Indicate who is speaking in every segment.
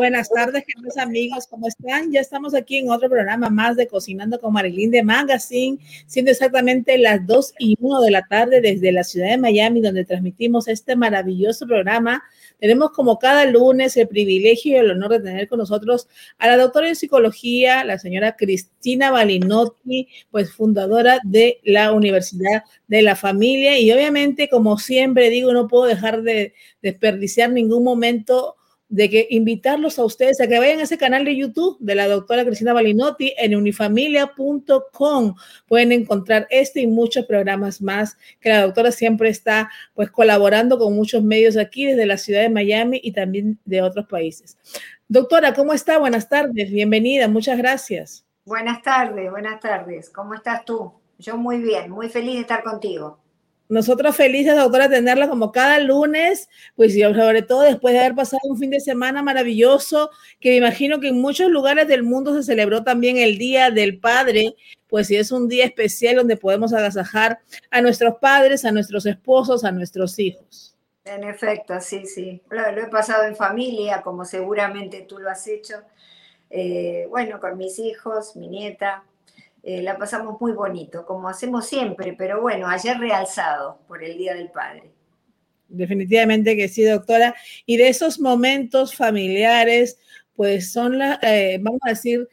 Speaker 1: Buenas tardes, queridos amigos, ¿cómo están? Ya estamos aquí en otro programa más de Cocinando con Marilyn de Magazine, siendo exactamente las 2 y 1 de la tarde desde la ciudad de Miami, donde transmitimos este maravilloso programa. Tenemos como cada lunes el privilegio y el honor de tener con nosotros a la doctora en psicología, la señora Cristina Balinotti, pues fundadora de la Universidad de la Familia. Y obviamente, como siempre digo, no puedo dejar de desperdiciar ningún momento de que invitarlos a ustedes a que vayan a ese canal de YouTube de la doctora Cristina Balinotti en unifamilia.com. Pueden encontrar este y muchos programas más que la doctora siempre está pues colaborando con muchos medios aquí desde la ciudad de Miami y también de otros países. Doctora, ¿cómo está? Buenas tardes, bienvenida, muchas gracias.
Speaker 2: Buenas tardes, buenas tardes. ¿Cómo estás tú? Yo muy bien, muy feliz de estar contigo.
Speaker 1: Nosotros felices, doctora, tenerla como cada lunes, pues y sobre todo después de haber pasado un fin de semana maravilloso, que me imagino que en muchos lugares del mundo se celebró también el Día del Padre, pues sí es un día especial donde podemos agasajar a nuestros padres, a nuestros esposos, a nuestros hijos.
Speaker 2: En efecto, sí, sí. Lo, he pasado en familia, como seguramente tú lo has hecho. Eh, bueno, con mis hijos, mi nieta, eh, la pasamos muy bonito, como hacemos siempre, pero bueno, ayer realzado por el Día del Padre.
Speaker 1: Definitivamente que sí, doctora. Y de esos momentos familiares, pues son las, eh, vamos a decir,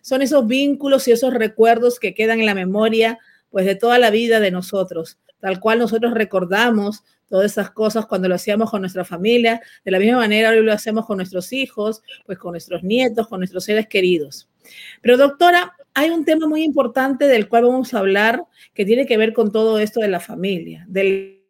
Speaker 1: son esos vínculos y esos recuerdos que quedan en la memoria, pues de toda la vida de nosotros, tal cual nosotros recordamos todas esas cosas cuando lo hacíamos con nuestra familia, de la misma manera hoy lo hacemos con nuestros hijos, pues con nuestros nietos, con nuestros seres queridos. Pero doctora, hay un tema muy importante del cual vamos a hablar que tiene que ver con todo esto de la familia, del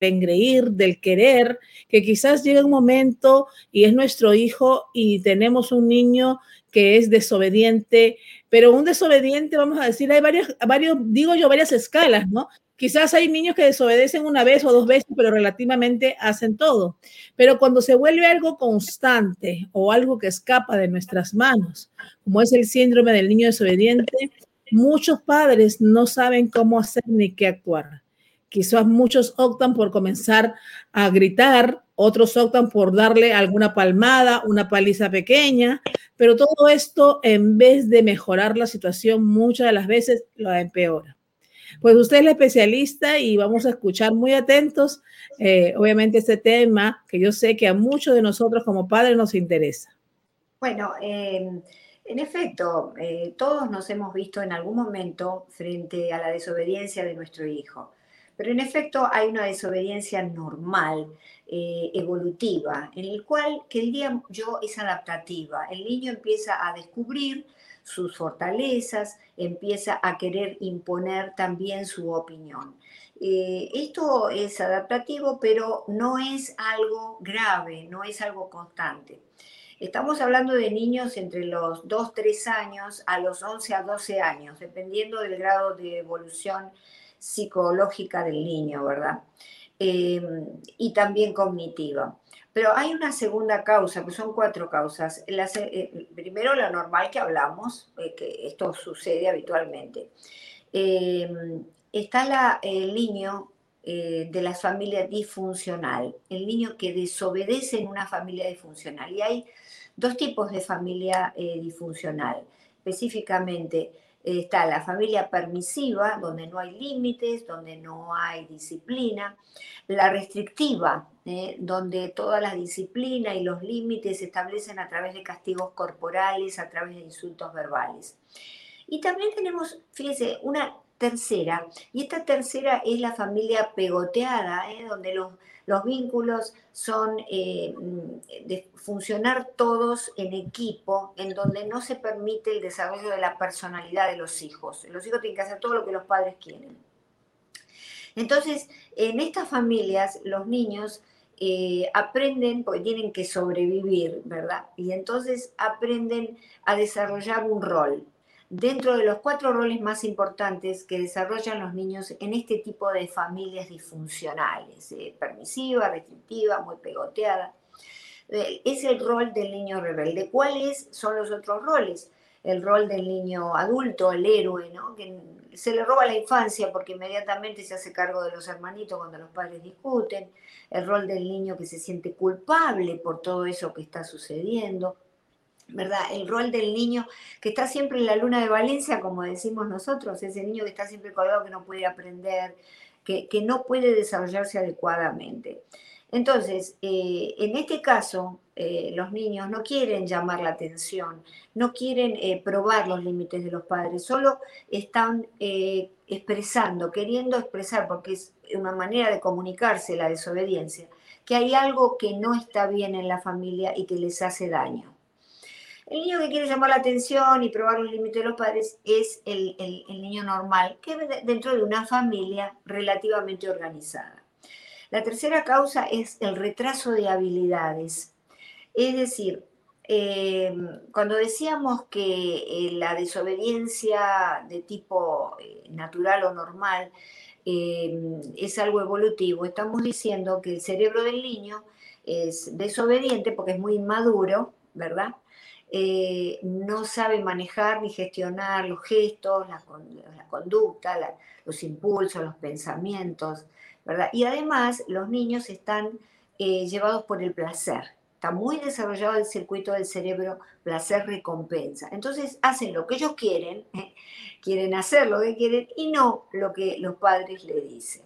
Speaker 1: engreír, del querer, que quizás llegue un momento y es nuestro hijo y tenemos un niño que es desobediente, pero un desobediente, vamos a decir, hay varios, varios, digo yo, varias escalas, ¿no? Quizás hay niños que desobedecen una vez o dos veces, pero relativamente hacen todo. Pero cuando se vuelve algo constante o algo que escapa de nuestras manos, como es el síndrome del niño desobediente, muchos padres no saben cómo hacer ni qué actuar. Quizás muchos optan por comenzar a gritar, otros optan por darle alguna palmada, una paliza pequeña, pero todo esto en vez de mejorar la situación, muchas de las veces lo empeora. Pues usted es la especialista y vamos a escuchar muy atentos, eh, obviamente, este tema que yo sé que a muchos de nosotros como padres nos interesa.
Speaker 2: Bueno, em, en efecto, eh, todos nos hemos visto en algún momento frente a la desobediencia de nuestro hijo. Pero en efecto hay una desobediencia normal, eh, evolutiva, en el cual, que diría yo, es adaptativa. El niño empieza a descubrir sus fortalezas, empieza a querer imponer también su opinión. Eh, esto es adaptativo, pero no es algo grave, no es algo constante. Estamos hablando de niños entre los 2, 3 años a los 11 a 12 años, dependiendo del grado de evolución psicológica del niño, ¿verdad? Eh, y también cognitiva. Pero hay una segunda causa, que son cuatro causas. Eh, primero, la normal que hablamos, eh, que esto sucede habitualmente. Em, está el niño eh, de la familia disfuncional, el niño que desobedece en una familia disfuncional. Y hay dos tipos de familia disfuncional, específicamente está la familia permisiva, donde no hay límites, donde no hay disciplina, la restrictiva, ¿eh? donde toda la disciplina y los límites se establecen a través de castigos corporales, a través de insultos verbales. Y también tenemos, fíjese, una tercera, y esta tercera es la familia pegoteada, ¿eh? donde los los vínculos son eh, de funcionar todos en equipo, en donde no se permite el desarrollo de la personalidad de los hijos. Los hijos tienen que hacer todo lo que los padres quieren. Entonces, en estas familias, los niños eh, aprenden, porque tienen que sobrevivir, ¿verdad? Y entonces aprenden a desarrollar un rol dentro de los cuatro roles más importantes que desarrollan los niños en este tipo de familias disfuncionales, eh, permisiva, restrictiva, muy pegoteada. Eh, es el rol del niño rebelde. ¿Cuáles son los otros roles? el rol del niño adulto, el héroe, ¿no? que se le roba la infancia porque inmediatamente se hace cargo de los hermanitos cuando los padres discuten, el rol del niño que se siente culpable por todo eso que está sucediendo, ¿verdad? El rol del niño que está siempre en la luna de Valencia, como decimos nosotros, ese niño que está siempre colgado, que no puede aprender, que, no puede desarrollarse adecuadamente. Entonces, eh, en este caso, eh, los niños no quieren llamar la atención, no quieren eh, probar los límites de los padres, solo están expresando, queriendo expresar, porque es una manera de comunicarse la desobediencia, que hay algo que no está bien en la familia y que les hace daño. El niño que quiere llamar la atención y probar los límites de los padres es el, niño normal, que dentro de una familia relativamente organizada. La tercera causa es el retraso de habilidades. Es decir, eh, cuando decíamos que eh, la desobediencia de tipo eh, natural o normal es algo evolutivo, estamos diciendo que el cerebro del niño es desobediente porque es muy inmaduro, ¿verdad? No sabe manejar ni gestionar los gestos, la, conducta, los impulsos, los pensamientos, y además los niños están eh, llevados por el placer. Está muy desarrollado el circuito del cerebro placer-recompensa. Entonces hacen lo que ellos quieren, ¿eh? quieren hacer lo que quieren y no lo que los padres le dicen.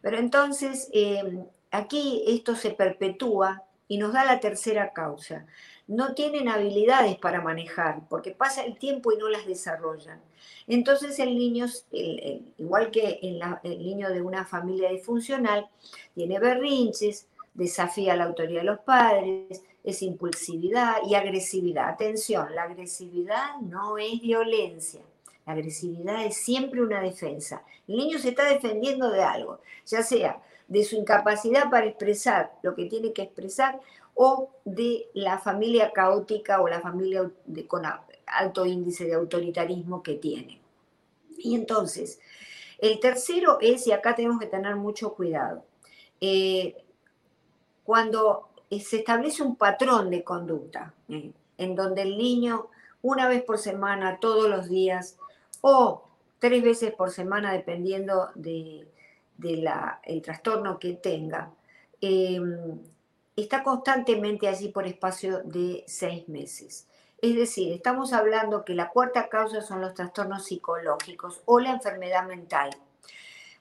Speaker 2: Pero entonces em, aquí esto se perpetúa y nos da la tercera causa. No tienen habilidades para manejar porque pasa el tiempo y no las desarrollan. Entonces el niño, igual que el niño de una familia disfuncional, tiene berrinches, desafía la autoridad de los padres, es impulsividad y agresividad. Atención, la agresividad no es violencia. La agresividad es siempre una defensa. El niño se está defendiendo de algo, ya sea de su incapacidad para expresar lo que tiene que expresar o de la familia caótica o la familia de, con alto índice de autoritarismo que tiene. Y entonces, el tercero es, y acá tenemos que tener mucho cuidado, eh, cuando se establece un patrón de conducta, eh, en donde el niño una vez por semana, todos los días, o tres veces por semana, dependiendo del de, trastorno que tenga, eh, está constantemente allí por espacio de seis meses. Es decir, estamos hablando que la cuarta causa son los trastornos psicológicos o la enfermedad mental.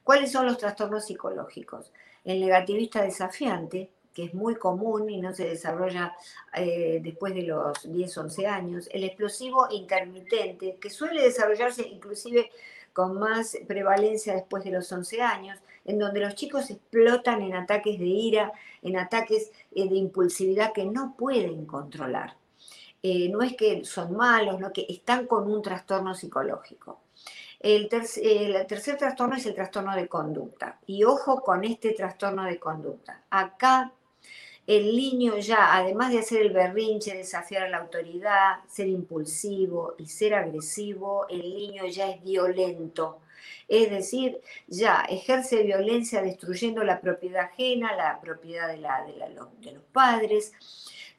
Speaker 2: ¿Cuáles son los trastornos psicológicos? El negativista desafiante, que es muy común y no se desarrolla eh, después de los 10, 11 años. El explosivo intermitente, que suele desarrollarse inclusive con más prevalencia después de los 11 años, en donde los chicos explotan en ataques de ira, en ataques eh, de impulsividad que no pueden controlar. Eh, no es que son malos, no que están con un trastorno psicológico. El, el, tercer trastorno es el trastorno de conducta. Y ojo con este trastorno de conducta. Acá el niño ya, además de hacer el berrinche, desafiar a la autoridad, ser impulsivo y ser agresivo, el niño ya es violento. Es decir, ya ejerce violencia destruyendo la propiedad ajena, la propiedad de, los padres.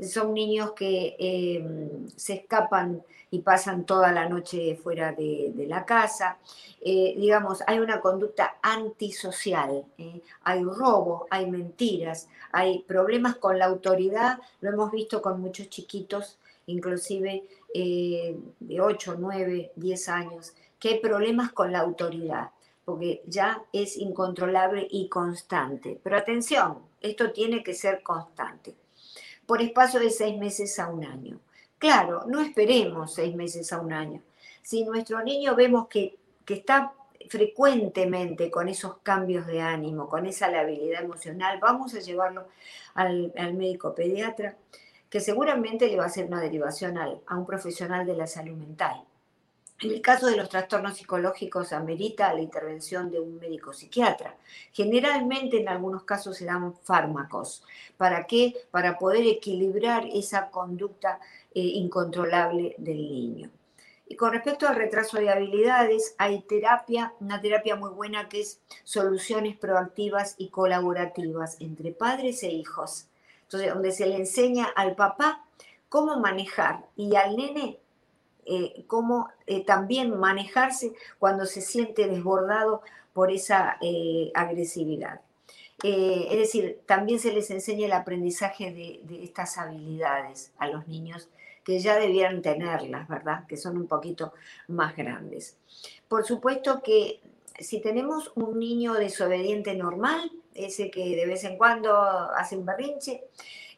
Speaker 2: Son niños que em, se escapan y pasan toda la noche fuera de, la casa. Eh, digamos, hay una conducta antisocial, ¿eh? hay robo, hay mentiras, hay problemas con la autoridad, lo hemos visto con muchos chiquitos, inclusive eh, de 8, 9, 10 años, que hay problemas con la autoridad, porque ya es incontrolable y constante. Pero atención, esto tiene que ser constante, por espacio de seis meses a un año. Claro, no esperemos seis meses a un año. Si nuestro niño vemos que, está frecuentemente con esos cambios de ánimo, con esa labilidad emocional, vamos a llevarlo al, médico pediatra, que seguramente le va a hacer una derivación a un profesional de la salud mental. En el caso de los trastornos psicológicos amerita la intervención de un médico psiquiatra. Generalmente en algunos casos se dan fármacos. ¿Para qué? Para poder equilibrar esa conducta eh, incontrolable del niño. Y con respecto al retraso de habilidades, hay terapia, una terapia muy buena que es soluciones proactivas y colaborativas entre padres e hijos. Entonces, donde se le enseña al papá cómo manejar y al nene eh, cómo eh, también manejarse cuando se siente desbordado por esa agresividad. es decir, también se les enseña el aprendizaje de, estas habilidades a los niños que ya debieran tenerlas, ¿verdad? Que son un poquito más grandes. Por supuesto que si tenemos un niño desobediente normal, ese que de vez en cuando hace un berrinche,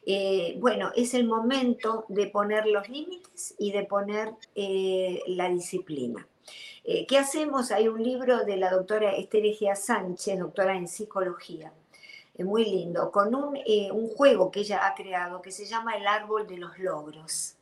Speaker 2: eh, bueno, es el momento de poner los límites y de poner eh, la disciplina. Eh, ¿Qué hacemos? Hay un libro de la doctora Esteregia Sánchez, doctora en psicología, muy lindo, con un, un juego que ella ha creado que se llama el árbol de los logros.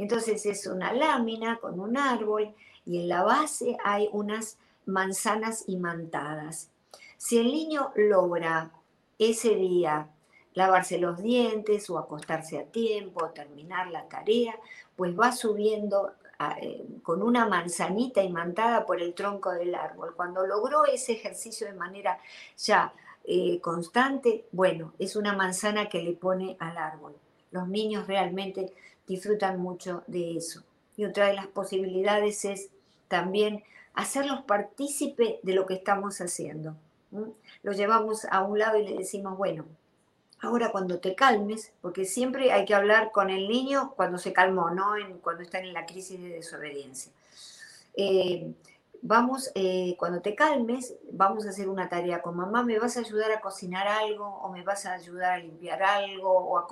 Speaker 2: Entonces es una lámina con un árbol y en la base hay unas manzanas imantadas. Si el niño logra ese día lavarse los dientes o acostarse a tiempo o terminar la tarea, pues va subiendo eh, con una manzanita imantada por el tronco del árbol. Cuando logró ese ejercicio de manera ya eh, constante, bueno, es una manzana que le pone al árbol. Los niños realmente disfrutan mucho de eso. Y otra de las posibilidades es también hacerlos partícipe de lo que estamos haciendo. Lo llevamos a un lado y le decimos, bueno, ahora cuando te calmes, porque siempre hay que hablar con el niño cuando se calmó, no cuando están en la crisis de desobediencia. Eh, vamos, eh, cuando te calmes, vamos a hacer una tarea con mamá, ¿me vas a ayudar a cocinar algo o me vas a ayudar a limpiar algo o a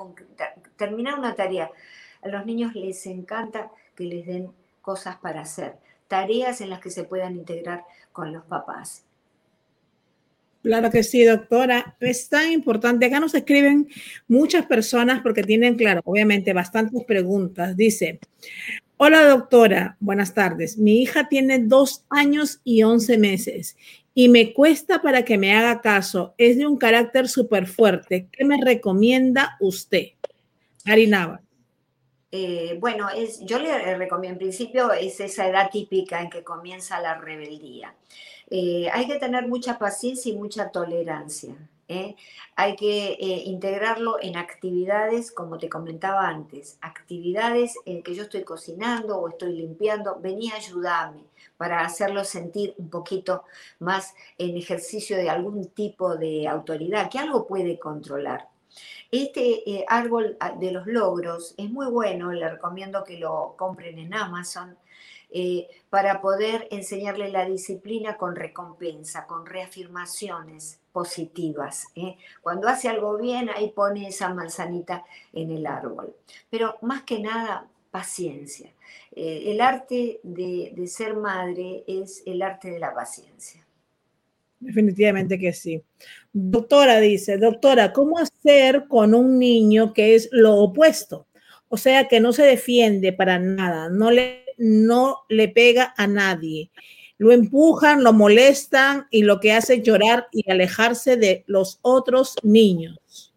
Speaker 2: terminar una tarea? A los niños les encanta que les den cosas para hacer tareas en las que se puedan integrar con los papás.
Speaker 1: Claro que sí, doctora. Es tan importante. Acá nos escriben muchas personas porque tienen, claro, obviamente bastantes preguntas. Dice, hola doctora, buenas tardes. Mi hija tiene dos años y once meses y me cuesta para que me haga caso. Es de un carácter súper fuerte. ¿Qué me recomienda usted? Ari
Speaker 2: eh, bueno, es, yo le recomiendo, en principio es esa edad típica en que comienza la rebeldía. Eh, hay que tener mucha paciencia y mucha tolerancia. ¿Eh? Hay que integrarlo en actividades, como te comentaba antes, actividades en que yo estoy cocinando o estoy limpiando, vení a ayudarme para hacerlo sentir un poquito más en ejercicio de algún tipo de autoridad, que algo puede controlar. Este eh, árbol ah, de los logros es muy bueno, le recomiendo que lo compren en Amazon. Eh, para poder enseñarle la disciplina con recompensa, con reafirmaciones positivas. ¿eh? Cuando hace algo bien, ahí pone esa manzanita en el árbol. Pero más que nada, paciencia. el arte de ser madre es el arte de la paciencia.
Speaker 1: Definitivamente que sí. Doctora dice, doctora, ¿cómo hacer con un niño que es lo opuesto? O sea, que no se defiende para nada, no le, no le pega a nadie. Lo empujan, lo molestan y lo que hace es llorar y alejarse de los otros niños.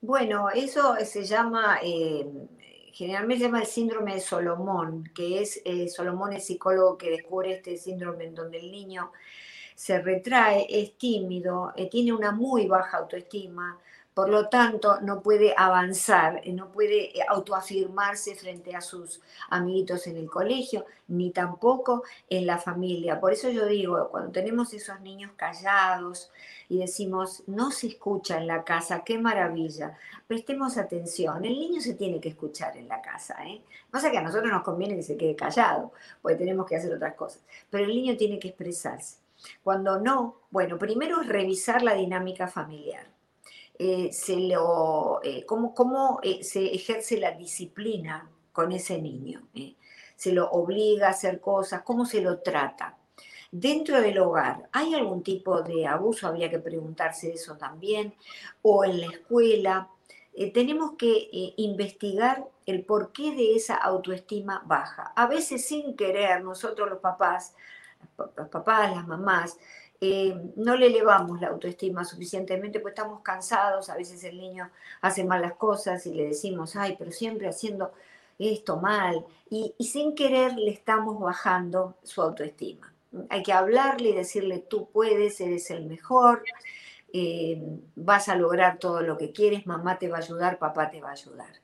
Speaker 2: Bueno, eso se llama, eh, generalmente se llama el síndrome de Solomón, que es, eh, Solomón es psicólogo que descubre este síndrome en donde el niño se retrae, es tímido, eh, tiene una muy baja autoestima, por lo tanto no puede avanzar, eh, no puede eh, autoafirmarse frente a sus amiguitos en el colegio, ni tampoco en la familia. Por eso yo digo, cuando tenemos esos niños callados y decimos, no se escucha en la casa, qué maravilla, prestemos atención, el niño se tiene que escuchar en la casa. ¿eh? Pasa que a nosotros nos conviene que se quede callado, porque tenemos que hacer otras cosas, pero el niño tiene que expresarse. Cuando no, bueno, primero es revisar la dinámica familiar. Eh, se lo, eh, cómo, eh, se ejerce la disciplina con ese niño. Se lo obliga a hacer cosas, cómo se lo trata. Dentro del hogar, ¿hay algún tipo de abuso? Habría que preguntarse eso también. O en la escuela. tenemos que investigar el porqué de esa autoestima baja. A veces sin querer, nosotros los papás los papás, las mamás, eh, no le elevamos la autoestima suficientemente, pues estamos cansados, a veces el niño hace malas cosas y le decimos, ay, pero siempre haciendo esto mal, y, sin querer le estamos bajando su autoestima. Hay que hablarle y decirle, tú puedes, eres el mejor, eh, vas a lograr todo lo que quieres, mamá te va a ayudar, papá te va a ayudar.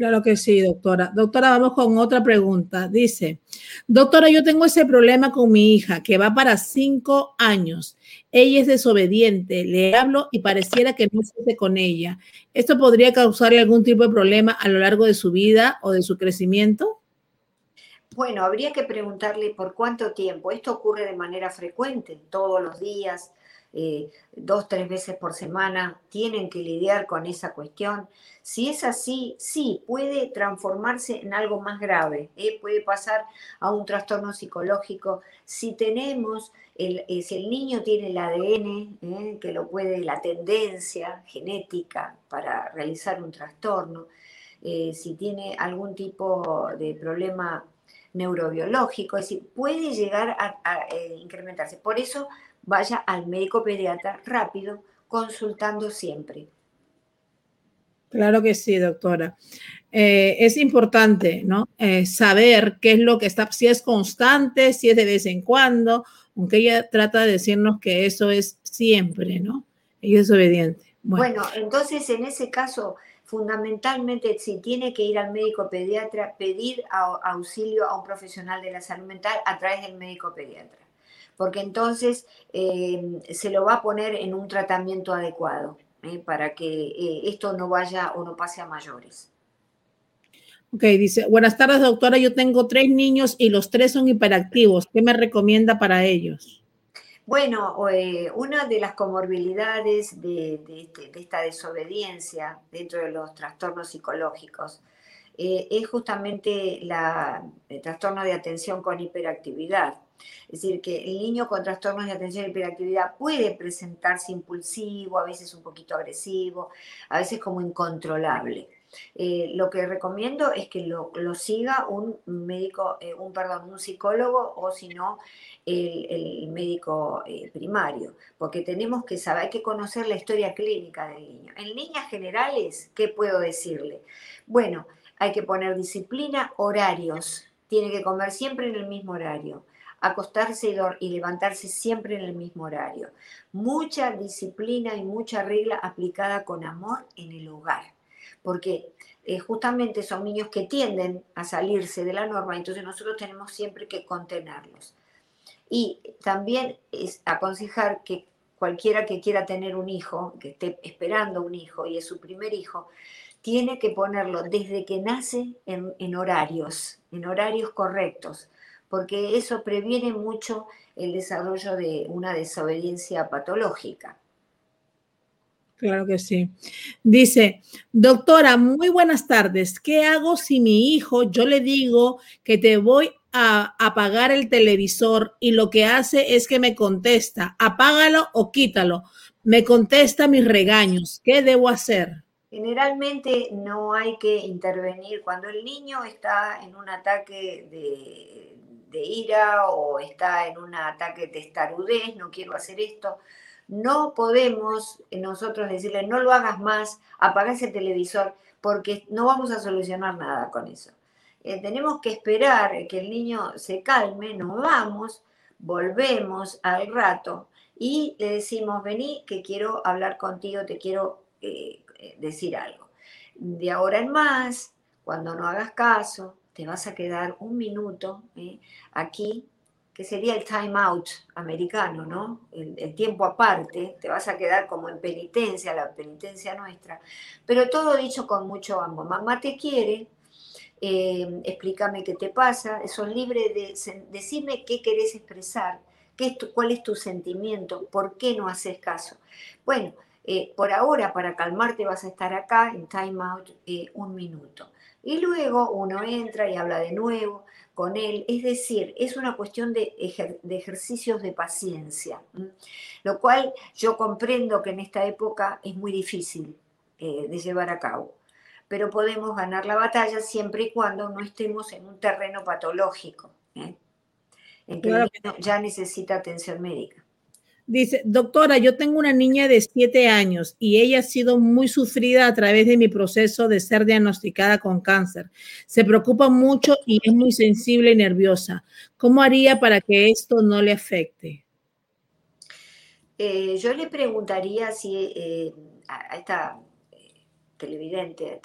Speaker 1: Claro que sí, doctora. Doctora, vamos con otra pregunta. Dice, doctora, yo tengo ese problema con mi hija que va para cinco años. Ella es desobediente, le hablo y pareciera que no se con ella. ¿Esto podría causarle algún tipo de problema a lo largo de su vida o de su crecimiento?
Speaker 2: Bueno, habría que preguntarle por cuánto tiempo. Esto ocurre de manera frecuente, todos los días, eh, dos, tres veces por semana, tienen que lidiar con esa cuestión. Si es así, sí, puede transformarse en algo más grave, ¿eh? puede pasar a un trastorno psicológico. Si tenemos, el, eh, si el niño tiene el ADN, que lo puede, la tendencia genética para realizar un trastorno, si tiene algún tipo de problema neurobiológico, es decir, puede llegar a, incrementarse. Por eso vaya al médico pediatra rápido, consultando siempre.
Speaker 1: Claro que sí, doctora. Eh, es importante, ¿no? Eh, saber qué es lo que está, si es constante, si es de vez en cuando, aunque ella trata de decirnos que eso es siempre, ¿no? Ella es obediente.
Speaker 2: Bueno, entonces en ese caso, fundamentalmente, si tiene que ir al médico pediatra, pedir auxilio a un profesional de la salud mental a través del médico pediatra porque entonces eh, se lo va a poner en un tratamiento adecuado eh, para que eh, esto no vaya o no pase a mayores.
Speaker 1: Ok, dice, buenas tardes doctora, yo tengo tres niños y los tres son hiperactivos. ¿Qué me recomienda para ellos?
Speaker 2: Bueno, una de las comorbilidades de, este, de, esta desobediencia dentro de los trastornos psicológicos es justamente la, el trastorno de atención con hiperactividad. Es decir, que el niño con trastornos de atención y hiperactividad puede presentarse impulsivo, a veces un poquito agresivo, a veces como incontrolable. Eh, lo que recomiendo es que lo, siga un médico, eh, un perdón, un psicólogo o si no el, médico eh, primario, porque tenemos que saber, hay que conocer la historia clínica del niño. En líneas generales, ¿qué puedo decirle? Bueno, hay que poner disciplina, horarios. Tiene que comer siempre en el mismo horario acostarse y, levantarse siempre en el mismo horario. Mucha disciplina y mucha regla aplicada con amor en el hogar, porque eh, justamente son niños que tienden a salirse de la norma, entonces nosotros tenemos siempre que contenerlos. Y también es aconsejar que cualquiera que quiera tener un hijo, que esté esperando un hijo y es su primer hijo, tiene que ponerlo desde que nace en horarios, en horarios correctos porque eso previene mucho el desarrollo de una desobediencia patológica.
Speaker 1: Claro que sí. Dice, doctora, muy buenas tardes. ¿Qué hago si mi hijo, yo le digo que te voy a apagar el televisor y lo que hace es que me contesta, apágalo o quítalo? Me contesta mis regaños. ¿Qué debo hacer?
Speaker 2: Generalmente no hay que intervenir cuando el niño está en un ataque de de ira o está en un ataque de testarudez, no quiero hacer esto. No podemos nosotros decirle, no lo hagas más, apaga ese televisor, porque no vamos a solucionar nada con eso. Eh, tenemos que esperar que el niño se calme, nos vamos, volvemos al rato y le decimos, vení, que quiero hablar contigo, te quiero eh, eh, decir algo. De ahora en más, cuando no hagas caso, te vas a quedar un minuto ¿eh? aquí, que sería el time out americano, ¿no? El, tiempo aparte, te vas a quedar como en penitencia, la penitencia nuestra, pero todo dicho con mucho amor. Mamá te quiere, eh, explícame qué te pasa, sos libre de decirme qué querés expresar, qué es cuál es tu sentimiento, por qué no haces caso. Bueno, eh, por ahora, para calmarte, vas a estar acá en time out un minuto. Y luego uno entra y habla de nuevo con él. Es decir, es una cuestión de, ejercicios de paciencia, lo cual yo comprendo que en esta época es muy difícil eh, de llevar a cabo. Pero podemos ganar la batalla siempre y cuando no estemos en un terreno patológico, ¿eh? en que ya necesita atención médica.
Speaker 1: Dice, doctora, yo tengo una niña de siete años y ella ha sido muy sufrida a través de mi proceso de ser diagnosticada con cáncer. Se preocupa mucho y es muy sensible y nerviosa. ¿Cómo haría para que esto no le afecte?
Speaker 2: Eh, yo le preguntaría si eh, a esta eh, televidente,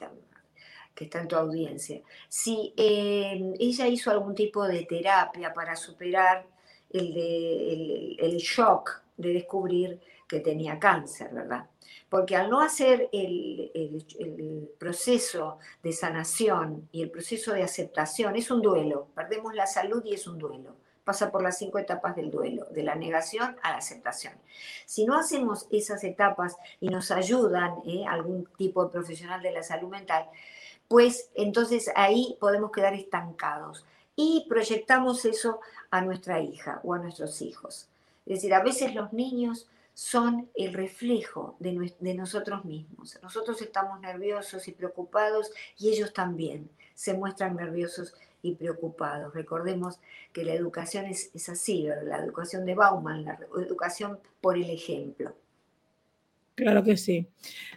Speaker 2: que está en tu audiencia, si eh, ella hizo algún tipo de terapia para superar el, el, shock de descubrir que tenía cáncer, ¿verdad? Porque al no hacer el, proceso de sanación y el proceso de aceptación, es un duelo, perdemos la salud y es un duelo pasa por las cinco etapas del duelo, de la negación a la aceptación. Si no hacemos esas etapas y nos ayudan ¿eh? algún tipo de profesional de la salud mental, pues entonces ahí podemos quedar estancados y proyectamos eso a nuestra hija o a nuestros hijos. Es decir, a veces los niños son el reflejo de, de, nosotros mismos. Nosotros estamos nerviosos y preocupados y ellos también se muestran nerviosos y preocupados. Recordemos que la educación es, así, la educación de Bauman, la educación por el ejemplo.
Speaker 1: Claro que sí.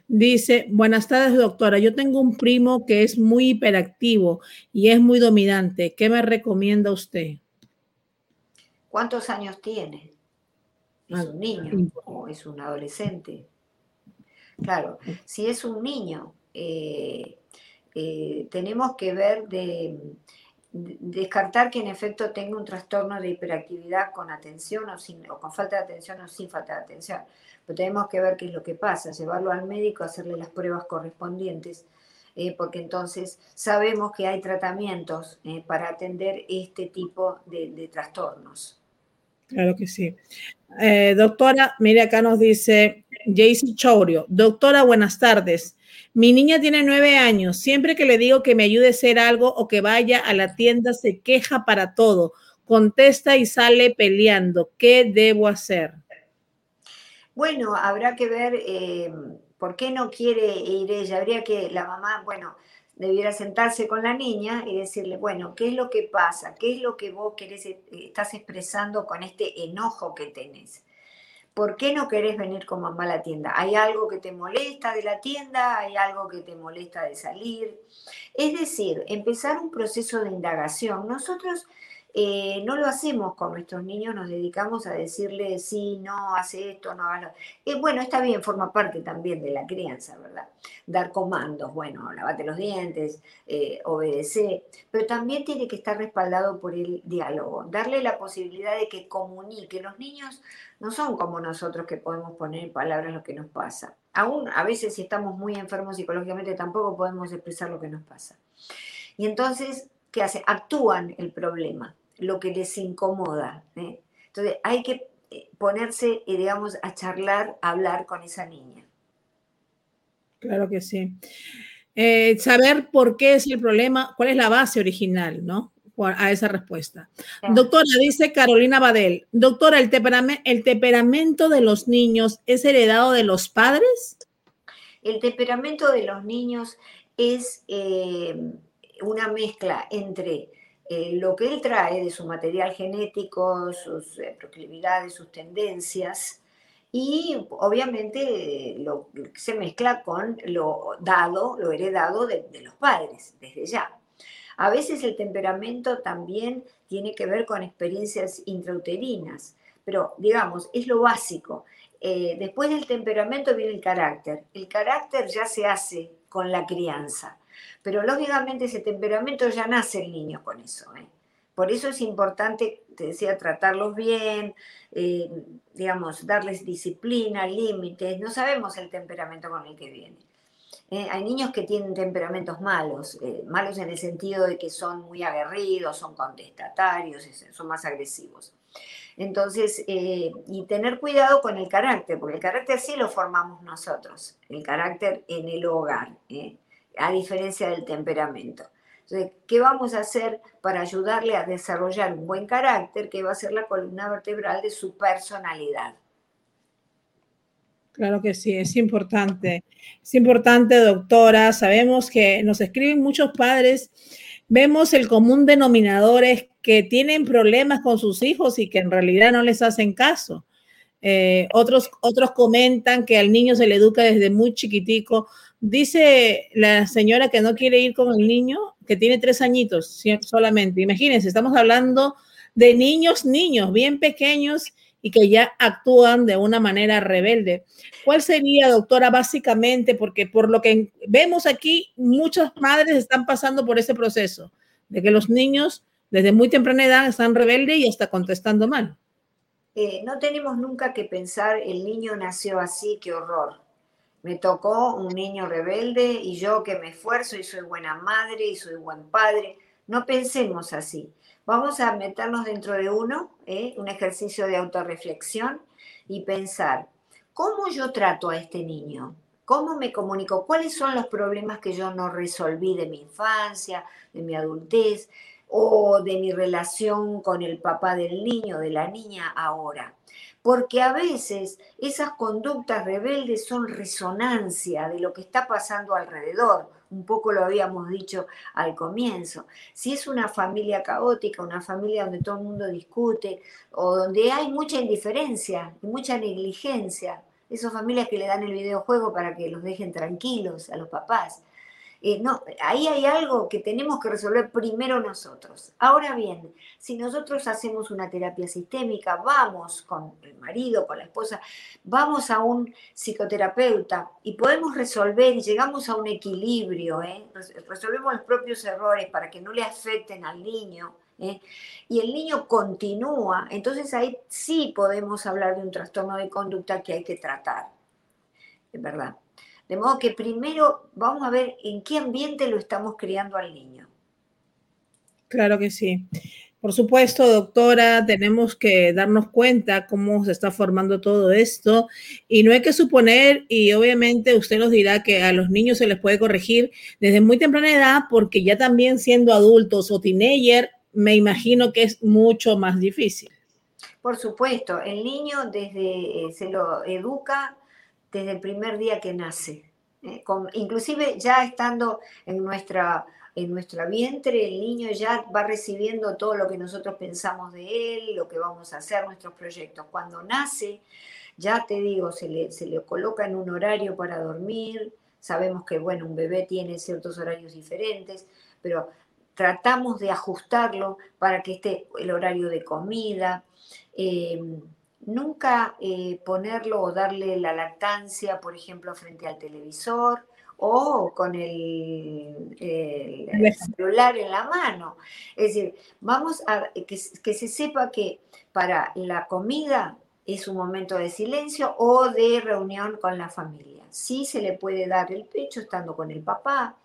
Speaker 1: Dice, buenas tardes, doctora. Yo tengo un primo que es muy hiperactivo y es muy dominante. ¿Qué me recomienda usted?
Speaker 2: ¿Cuántos años tiene? ¿Es un niño o es un adolescente? Claro, si es un niño, eh, eh, tenemos que ver de descartar que en efecto tenga un trastorno de hiperactividad con atención o, sin, o con falta de atención o sin falta de atención. Pero tenemos que ver qué es lo que pasa, llevarlo al médico, hacerle las pruebas correspondientes, eh, porque entonces sabemos que hay tratamientos para atender este tipo de, trastornos.
Speaker 1: Claro que sí. Eh, doctora, mire acá nos dice Jaycee Chourio. Doctora, buenas tardes. Mi niña tiene nueve años. Siempre que le digo que me ayude a hacer algo o que vaya a la tienda, se queja para todo. Contesta y sale peleando. ¿Qué debo hacer?
Speaker 2: Bueno, habrá que ver eh, por qué no quiere ir ella. Habría que la mamá, bueno, debiera sentarse con la niña y decirle, bueno, ¿qué es lo que pasa? ¿Qué es lo que vos querés, eh, estás expresando con este enojo que tenés? ¿Por qué no querés venir con mamá a la tienda? ¿Hay algo que te molesta de la tienda? ¿Hay algo que te molesta de salir? Es decir, empezar un proceso de indagación. Nosotros eh, no lo hacemos con nuestros niños, nos dedicamos a decirle sí, no, hace esto, no haga eh, bueno, está bien, forma parte también de la crianza, ¿verdad? Dar comandos, bueno, lavate los dientes, eh, obedece, pero también tiene que estar respaldado por el diálogo, darle la posibilidad de que comunique. Los niños no son como nosotros que podemos poner en palabras lo que nos pasa. Aún a veces si estamos muy enfermos psicológicamente tampoco podemos expresar lo que nos pasa. Y entonces, ¿qué hace? Actúan el problema lo que les incomoda. ¿eh? Entonces hay que eh, ponerse, eh, digamos, a charlar, a hablar con esa niña.
Speaker 1: Claro que sí. saber por qué es el problema, cuál es la base original, ¿no? A esa respuesta. Doctora, dice Carolina Badel, doctora, ¿el, ¿el temperamento de los niños es heredado de los padres?
Speaker 2: El temperamento de los niños es una mezcla entre eh, lo que él trae de su material genético, sus eh, proclividades, sus tendencias, y obviamente lo, se mezcla con lo dado, lo heredado de, los padres, desde ya. A veces el temperamento también tiene que ver con experiencias intrauterinas, pero digamos, es lo básico. Eh, después del temperamento viene el carácter. El carácter ya se hace con la crianza. Pero lógicamente ese temperamento ya nace el niño con eso. ¿eh? Por eso es importante, te decía, tratarlos bien, eh, digamos, darles disciplina, límites. No sabemos el temperamento con el que viene. Eh, hay niños que tienen temperamentos malos, malos en el sentido de que son muy aguerridos, son contestatarios, son más agresivos. Entonces, y tener cuidado con el carácter, porque el carácter sí lo formamos nosotros, el carácter en el hogar a diferencia del temperamento. Entonces, ¿qué vamos a hacer para ayudarle a desarrollar un buen carácter que va a ser la columna vertebral de su personalidad?
Speaker 1: Claro que sí, es importante. Es importante, doctora. Sabemos que nos escriben muchos padres. Vemos el común denominador es que tienen problemas con sus hijos y que en realidad no les hacen caso. Eh, otros, otros comentan que al niño se le educa desde muy chiquitico Dice la señora que no quiere ir con el niño, que tiene tres añitos solamente. Imagínense, estamos hablando de niños, niños bien pequeños y que ya actúan de una manera rebelde. ¿Cuál sería, doctora, básicamente? Porque por lo que vemos aquí, muchas madres están pasando por ese proceso de que los niños desde muy temprana edad están rebeldes y hasta contestando mal.
Speaker 2: Eh, no tenemos nunca que pensar, el niño nació así, qué horror. Me tocó un niño rebelde y yo que me esfuerzo y soy buena madre y soy buen padre. No pensemos así. Vamos a meternos dentro de uno, ¿eh? un ejercicio de autorreflexión y pensar, ¿cómo yo trato a este niño? ¿Cómo me comunico? ¿Cuáles son los problemas que yo no resolví de mi infancia, de mi adultez o de mi relación con el papá del niño, de la niña ahora? porque a veces esas conductas rebeldes son resonancia de lo que está pasando alrededor. Un poco lo habíamos dicho al comienzo. Si es una familia caótica, una familia donde todo el mundo discute o donde hay mucha indiferencia y mucha negligencia, esas familias que le dan el videojuego para que los dejen tranquilos a los papás, eh, no, ahí hay algo que tenemos que resolver primero nosotros. Ahora bien, si nosotros hacemos una terapia sistémica, vamos con el marido, con la esposa, vamos a un psicoterapeuta y podemos resolver y llegamos a un equilibrio, ¿eh? resolvemos los propios errores para que no le afecten al niño. ¿eh? y el niño continúa, entonces ahí sí podemos hablar de un trastorno de conducta que hay que tratar. Es verdad. De modo que primero vamos a ver en qué ambiente lo estamos criando al niño.
Speaker 1: Claro que sí. Por supuesto, doctora, tenemos que darnos cuenta cómo se está formando todo esto y no hay que suponer, y obviamente usted nos dirá que a los niños se les puede corregir desde muy temprana edad porque ya también siendo adultos o teenager, me imagino que es mucho más difícil.
Speaker 2: Por supuesto, el niño desde eh, se lo educa desde el primer día que nace. ¿eh? inclusive ya estando en nuestra, en nuestra vientre, el niño ya va recibiendo todo lo que nosotros pensamos de él, lo que vamos a hacer, nuestros proyectos. Cuando nace, ya te digo, se le, se le coloca en un horario para dormir. Sabemos que, bueno, un bebé tiene ciertos horarios diferentes, pero tratamos de ajustarlo para que esté el horario de comida. Eh, nunca eh, ponerlo o darle la lactancia, por ejemplo, frente al televisor o con el, celular en la mano. Es decir, vamos a que, que se sepa que para la comida es un momento de silencio o de reunión con la familia. Sí se le puede dar el pecho estando con el papá,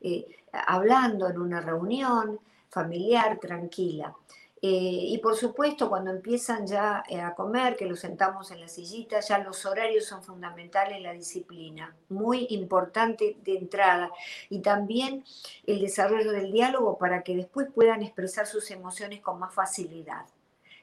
Speaker 2: eh, hablando en una reunión familiar tranquila. Eh, y por supuesto, cuando empiezan ya eh, a comer, que los sentamos en la sillita, ya los horarios son fundamentales, la disciplina, muy importante de entrada. Y también el desarrollo del diálogo para que después puedan expresar sus emociones con más facilidad.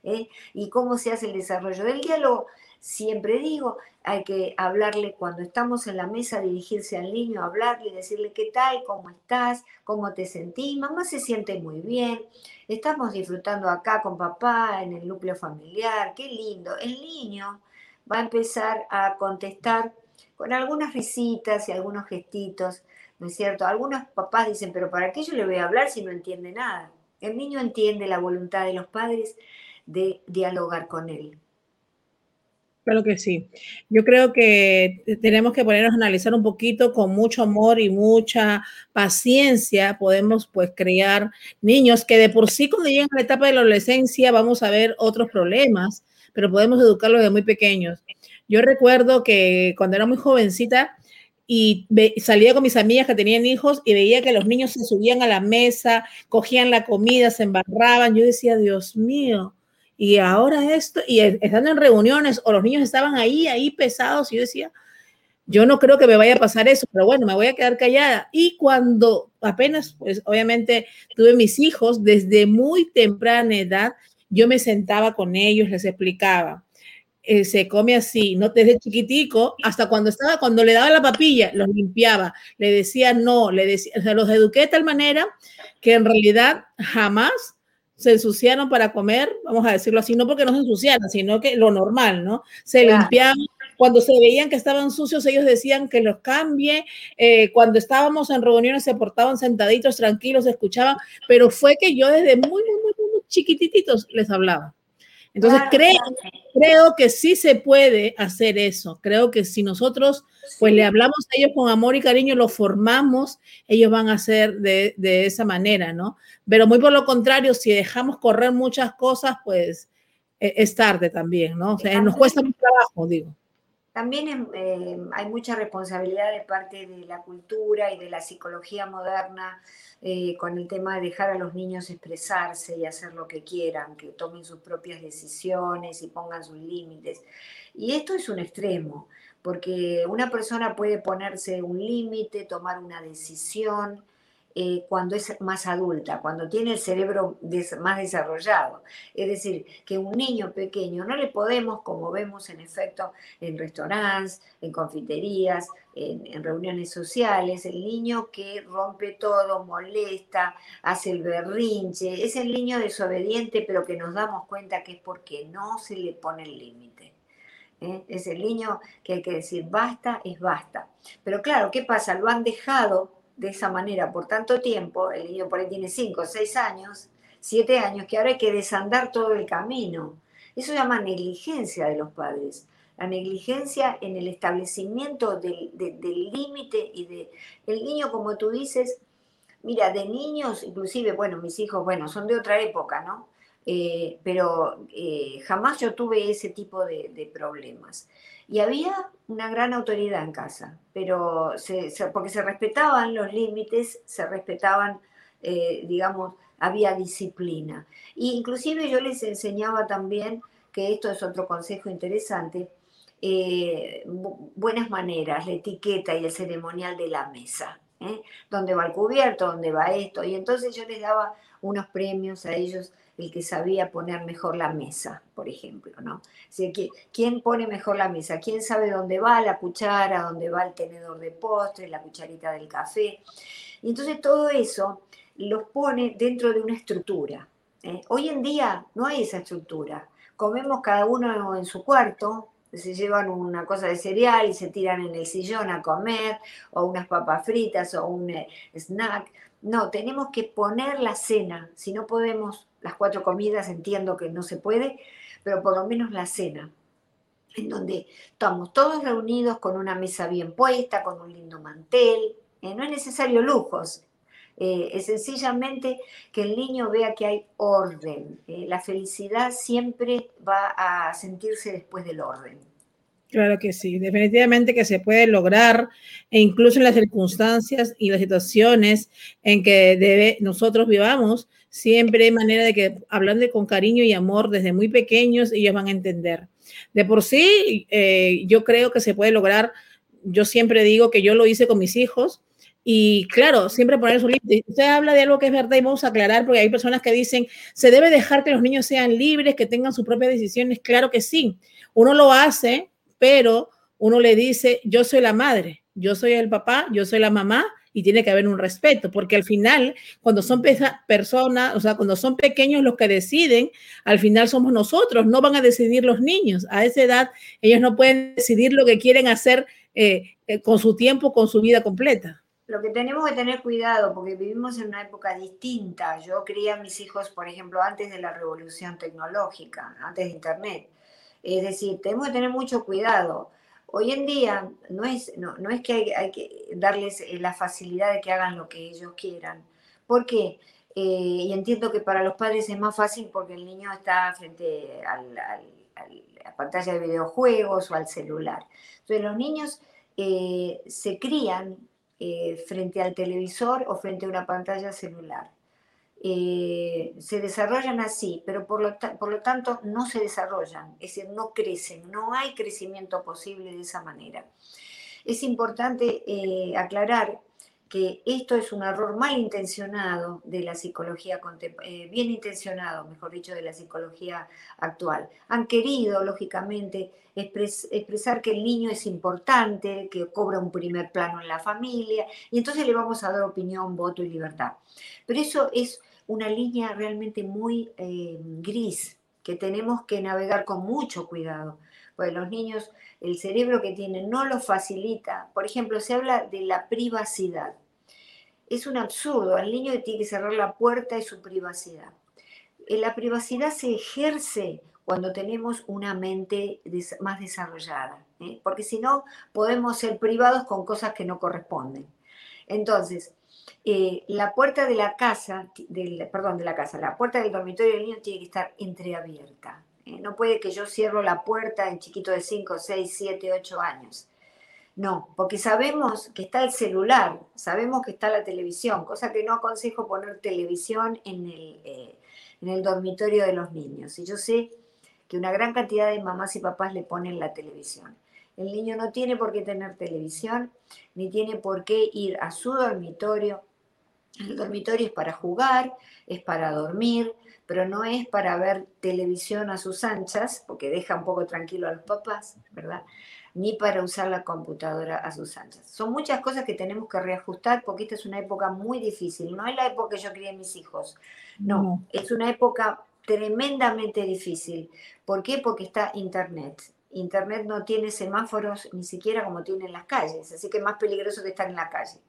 Speaker 2: ¿eh? ¿Y cómo se hace el desarrollo del diálogo? Siempre digo, hay que hablarle cuando estamos en la mesa, dirigirse al niño, hablarle, decirle qué tal, cómo estás, cómo te sentís. Mamá se siente muy bien, estamos disfrutando acá con papá en el núcleo familiar, qué lindo. El niño va a empezar a contestar con algunas risitas y algunos gestitos, ¿no es cierto? Algunos papás dicen, pero ¿para qué yo le voy a hablar si no entiende nada? El niño entiende la voluntad de los padres de dialogar con él.
Speaker 1: Claro que sí. Yo creo que tenemos que ponernos a analizar un poquito con mucho amor y mucha paciencia. Podemos pues crear niños que de por sí cuando llegan a la etapa de la adolescencia vamos a ver otros problemas, pero podemos educarlos desde muy pequeños. Yo recuerdo que cuando era muy jovencita y salía con mis amigas que tenían hijos y veía que los niños se subían a la mesa, cogían la comida, se embarraban. Yo decía, Dios mío, y ahora esto, y estando en reuniones o los niños estaban ahí, ahí pesados, y yo decía, yo no creo que me vaya a pasar eso, pero bueno, me voy a quedar callada. Y cuando apenas, pues obviamente tuve mis hijos, desde muy temprana edad, yo me sentaba con ellos, les explicaba. Eh, se come así, no desde chiquitico hasta cuando estaba, cuando le daba la papilla, los limpiaba, le decía no, le decía, o sea, los eduqué de tal manera que en realidad jamás se ensuciaron para comer, vamos a decirlo así, no porque no se ensuciaran, sino que lo normal, ¿no? Se limpiaban, cuando se veían que estaban sucios, ellos decían que los cambie, eh, cuando estábamos en reuniones se portaban sentaditos, tranquilos, escuchaban, pero fue que yo desde muy, muy, muy, muy chiquititos les hablaba. Entonces creo, creo que sí se puede hacer eso. Creo que si nosotros pues le hablamos a ellos con amor y cariño, los formamos, ellos van a hacer de, de, esa manera, ¿no? Pero muy por lo contrario, si dejamos correr muchas cosas, pues e, es tarde también, ¿no? O sea, nos cuesta mucho trabajo, digo.
Speaker 2: También eh, hay mucha responsabilidad de parte de la cultura y de la psicología moderna eh, con el tema de dejar a los niños expresarse y hacer lo que quieran, que tomen sus propias decisiones y pongan sus límites. Y esto es un extremo, porque una persona puede ponerse un límite, tomar una decisión, eh, cuando es más adulta, cuando tiene el cerebro más desarrollado. Es decir, que un niño pequeño no le podemos, como vemos en efecto en restaurantes, en confiterías, en, reuniones sociales, el niño que rompe todo, molesta, hace el berrinche, es el niño desobediente, pero que nos damos cuenta que es porque no se le pone el límite. ¿eh? Es el niño que hay que decir basta, es basta. Pero claro, ¿qué pasa? Lo han dejado de esa manera por tanto tiempo, el niño por ahí tiene 5, 6 años, 7 años, que ahora hay que desandar todo el camino. Eso se llama negligencia de los padres. La negligencia en el establecimiento del límite y de el niño, como tú dices, mira, de niños, inclusive, bueno, mis hijos, bueno, son de otra época, ¿no? Eh, pero eh, jamás yo tuve ese tipo de problemas. Y había una gran autoridad en casa, pero porque se respetaban los límites, se respetaban, eh, digamos, había disciplina. E inclusive yo les enseñaba también, que esto es otro consejo interesante, eh, buenas maneras, la etiqueta y el ceremonial de la mesa. ¿Eh? ¿Dónde va el cubierto? ¿Dónde va esto? Y entonces yo les daba unos premios a ellos el que sabía poner mejor la mesa, por ejemplo, ¿no? ¿Quién pone mejor la mesa? ¿Quién sabe dónde va la cuchara, dónde va el tenedor de postre, la cucharita del café? Y entonces todo eso los pone dentro de una estructura. ¿eh? Hoy en día no hay esa estructura. Comemos cada uno en su cuarto, se llevan una cosa de cereal y se tiran en el sillón a comer, o unas papas fritas o un eh, snack. No, tenemos que poner la cena. Si no podemos las cuatro comidas, entiendo que no se puede, pero por lo menos la cena, en donde estamos todos reunidos con una mesa bien puesta, con un lindo mantel. Eh, no es necesario lujos, eh, es sencillamente que el niño vea que hay orden. Eh, la felicidad siempre va a sentirse después del orden.
Speaker 1: Claro que sí, definitivamente que se puede lograr e incluso en las circunstancias y las situaciones en que debe, nosotros vivamos, siempre hay manera de que hablando con cariño y amor desde muy pequeños, ellos van a entender. De por sí, eh, yo creo que se puede lograr, yo siempre digo que yo lo hice con mis hijos, y claro, siempre poner su límite. Usted habla de algo que es verdad y vamos a aclarar porque hay personas que dicen, se debe dejar que los niños sean libres, que tengan sus propias decisiones. Claro que sí. Uno lo hace pero uno le dice, yo soy la madre, yo soy el papá, yo soy la mamá y tiene que haber un respeto, porque al final, cuando son personas, o sea, cuando son pequeños los que deciden, al final somos nosotros, no van a decidir los niños. A esa edad, ellos no pueden decidir lo que quieren hacer eh, eh, con su tiempo, con su vida completa.
Speaker 2: Lo que tenemos que tener cuidado, porque vivimos en una época distinta. Yo crié a mis hijos, por ejemplo, antes de la revolución tecnológica, antes de Internet. Es decir, tenemos que tener mucho cuidado. Hoy en día no es, no, es que hay, que darles eh, la facilidad de que hagan lo que ellos quieran. ¿Por qué? Eh, y entiendo que para los padres es más fácil porque el niño está frente a la pantalla de videojuegos o al celular. Entonces los niños eh, se crían frente al televisor o frente a una pantalla celular. Eh, se desarrollan así, pero por lo, por lo, tanto no se desarrollan, es decir, no crecen, no hay crecimiento posible de esa manera. Es importante eh, aclarar que esto es un error mal intencionado de la psicología, eh, bien intencionado, mejor dicho, de la psicología actual. Han querido, lógicamente, expresar que el niño es importante, que cobra un primer plano en la familia, y entonces le vamos a dar opinión, voto y libertad. Pero eso es una línea realmente muy eh, gris que tenemos que navegar con mucho cuidado. Pues los niños, el cerebro que tienen no lo facilita. Por ejemplo, se habla de la privacidad. Es un absurdo, al niño tiene que cerrar la puerta y su privacidad. Eh, la privacidad se ejerce cuando tenemos una mente más desarrollada, ¿eh? porque si no podemos ser privados con cosas que no corresponden. Entonces, eh, la puerta de la casa, del, perdón, de la casa, la puerta del dormitorio del niño tiene que estar entreabierta. ¿Eh? No puede que yo cierro la puerta en chiquito de 5, 6, 7, 8 años. No, porque sabemos que está el celular, sabemos que está la televisión, cosa que no aconsejo poner televisión en el, eh, en el dormitorio de los niños. Y yo sé que una gran cantidad de mamás y papás le ponen la televisión. El niño no tiene por qué tener televisión, ni tiene por qué ir a su dormitorio. El dormitorio es para jugar, es para dormir, pero no es para ver televisión a sus anchas, porque deja un poco tranquilo a los papás, ¿verdad? Ni para usar la computadora a sus anchas. Son muchas cosas que tenemos que reajustar porque esta es una época muy difícil. No es la época que yo crié a mis hijos. No, es una época tremendamente difícil. ¿Por qué? Porque está Internet. Internet no tiene semáforos ni siquiera como tienen las calles, así que es más peligroso que estar en la calle.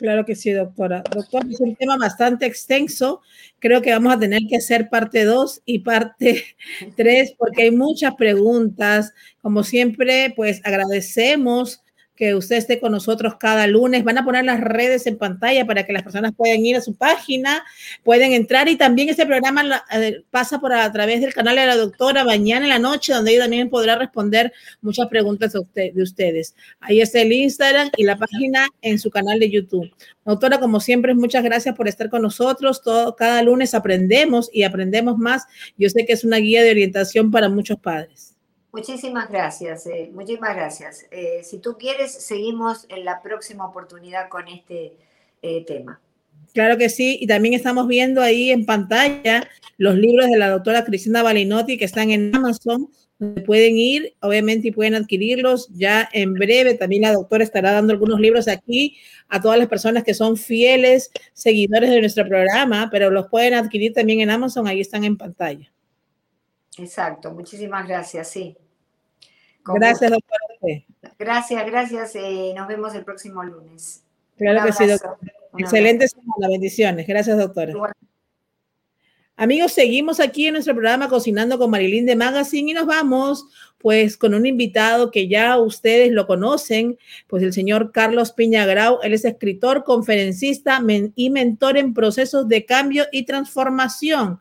Speaker 1: Claro que sí, doctora. Doctor, es un tema bastante extenso. Creo que vamos a tener que hacer parte 2 y parte 3 porque hay muchas preguntas. Como siempre, pues agradecemos que usted esté con nosotros cada lunes. Van a poner las redes en pantalla para que las personas puedan ir a su página, pueden entrar y también este programa eh, pasa por a, través del canal de la doctora mañana en la noche, donde ella también podrá responder muchas preguntas de, de ustedes. Ahí está el Instagram y la página en su canal de YouTube. Doctora, como siempre, muchas gracias por estar con nosotros. Todo, cada lunes aprendemos y aprendemos más. Yo sé que es una guía de orientación para muchos padres.
Speaker 2: Muchísimas gracias, eh, muchísimas gracias. Eh, si tú quieres, seguimos en la próxima oportunidad con este eh, tema.
Speaker 1: Claro que sí, y también estamos viendo ahí en pantalla los libros de la doctora Cristina Balinotti que están en Amazon, pueden ir, obviamente, y pueden adquirirlos ya en breve. También la doctora estará dando algunos libros aquí a todas las personas que son fieles seguidores de nuestro programa, pero los pueden adquirir también en Amazon, ahí están en pantalla.
Speaker 2: Exacto, muchísimas gracias, sí.
Speaker 1: gracias, doctora.
Speaker 2: Gracias, gracias. Eh, nos vemos el próximo lunes.
Speaker 1: Claro que sí, doctora. Excelente semana, bendiciones. Gracias, doctora. Amigos, seguimos aquí en nuestro programa Cocinando con Marilyn de Magazine y nos vamos pues con un invitado que ya ustedes lo conocen, pues el señor Carlos Piñagrau. Él es escritor, conferencista y mentor en procesos de cambio y transformación.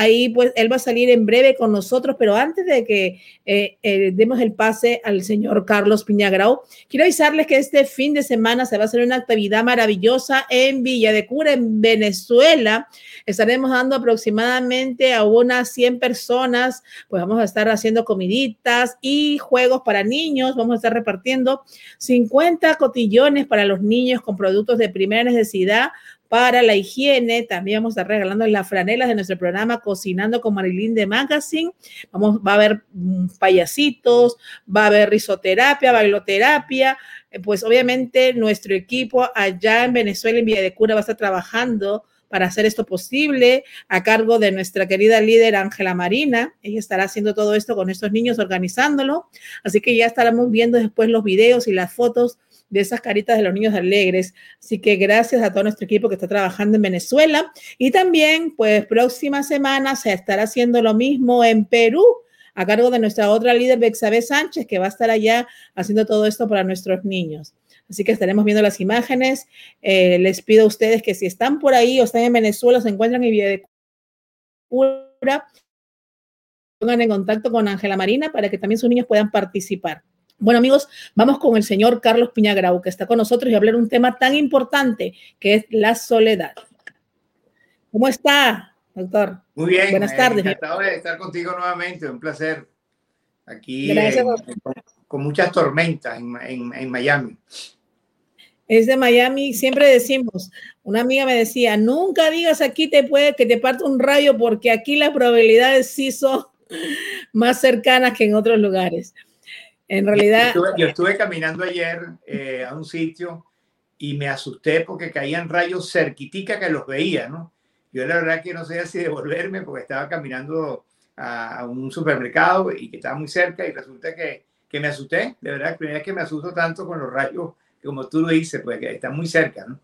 Speaker 1: Ahí pues él va a salir en breve con nosotros, pero antes de que eh, eh, demos el pase al señor Carlos Piñagrau, quiero avisarles que este fin de semana se va a hacer una actividad maravillosa en Villa de Cura, en Venezuela. Estaremos dando aproximadamente a unas 100 personas, pues vamos a estar haciendo comiditas y juegos para niños. Vamos a estar repartiendo 50 cotillones para los niños con productos de primera necesidad para la higiene. También vamos a estar regalando las franelas de nuestro programa Cocinando con Marilyn de Magazine. Vamos, va a haber mm, payasitos, va a haber risoterapia, bailoterapia. Eh, pues obviamente nuestro equipo allá en Venezuela, en Villa de Cura, va a estar trabajando para hacer esto posible, a cargo de nuestra querida líder Ángela Marina. Ella estará haciendo todo esto con estos niños, organizándolo. Así que ya estaremos viendo después los videos y las fotos de esas caritas de los niños alegres. Así que gracias a todo nuestro equipo que está trabajando en Venezuela. Y también, pues próxima semana se estará haciendo lo mismo en Perú a cargo de nuestra otra líder, Bexabe Sánchez, que va a estar allá haciendo todo esto para nuestros niños. Así que estaremos viendo las imágenes. Eh, les pido a ustedes que si están por ahí o están en Venezuela, se encuentran en Villa de Cura, pongan en contacto con Ángela Marina para que también sus niños puedan participar. Bueno, amigos, vamos con el señor Carlos Piñagrau, que está con nosotros y hablar un tema tan importante que es la soledad. ¿Cómo está, doctor?
Speaker 3: Muy bien.
Speaker 1: Buenas tardes.
Speaker 3: Encantado de estar contigo nuevamente, un placer. Aquí Gracias, con, muchas tormentas en, en, Miami.
Speaker 1: Es de Miami, siempre decimos, una amiga me decía, nunca digas aquí te puede que te parte un rayo porque aquí las probabilidades sí son más cercanas que en otros lugares. En realidad...
Speaker 3: Yo estuve, caminando ayer eh, a un sitio y me asusté porque caían rayos cerquitica que los veía, ¿no? Yo la verdad que no sé si devolverme porque estaba caminando a, un supermercado y que estaba muy cerca y resulta que, que me asusté. De verdad, primera vez que me asusto tanto con los rayos, como tú lo dices, pues que está muy cerca, ¿no?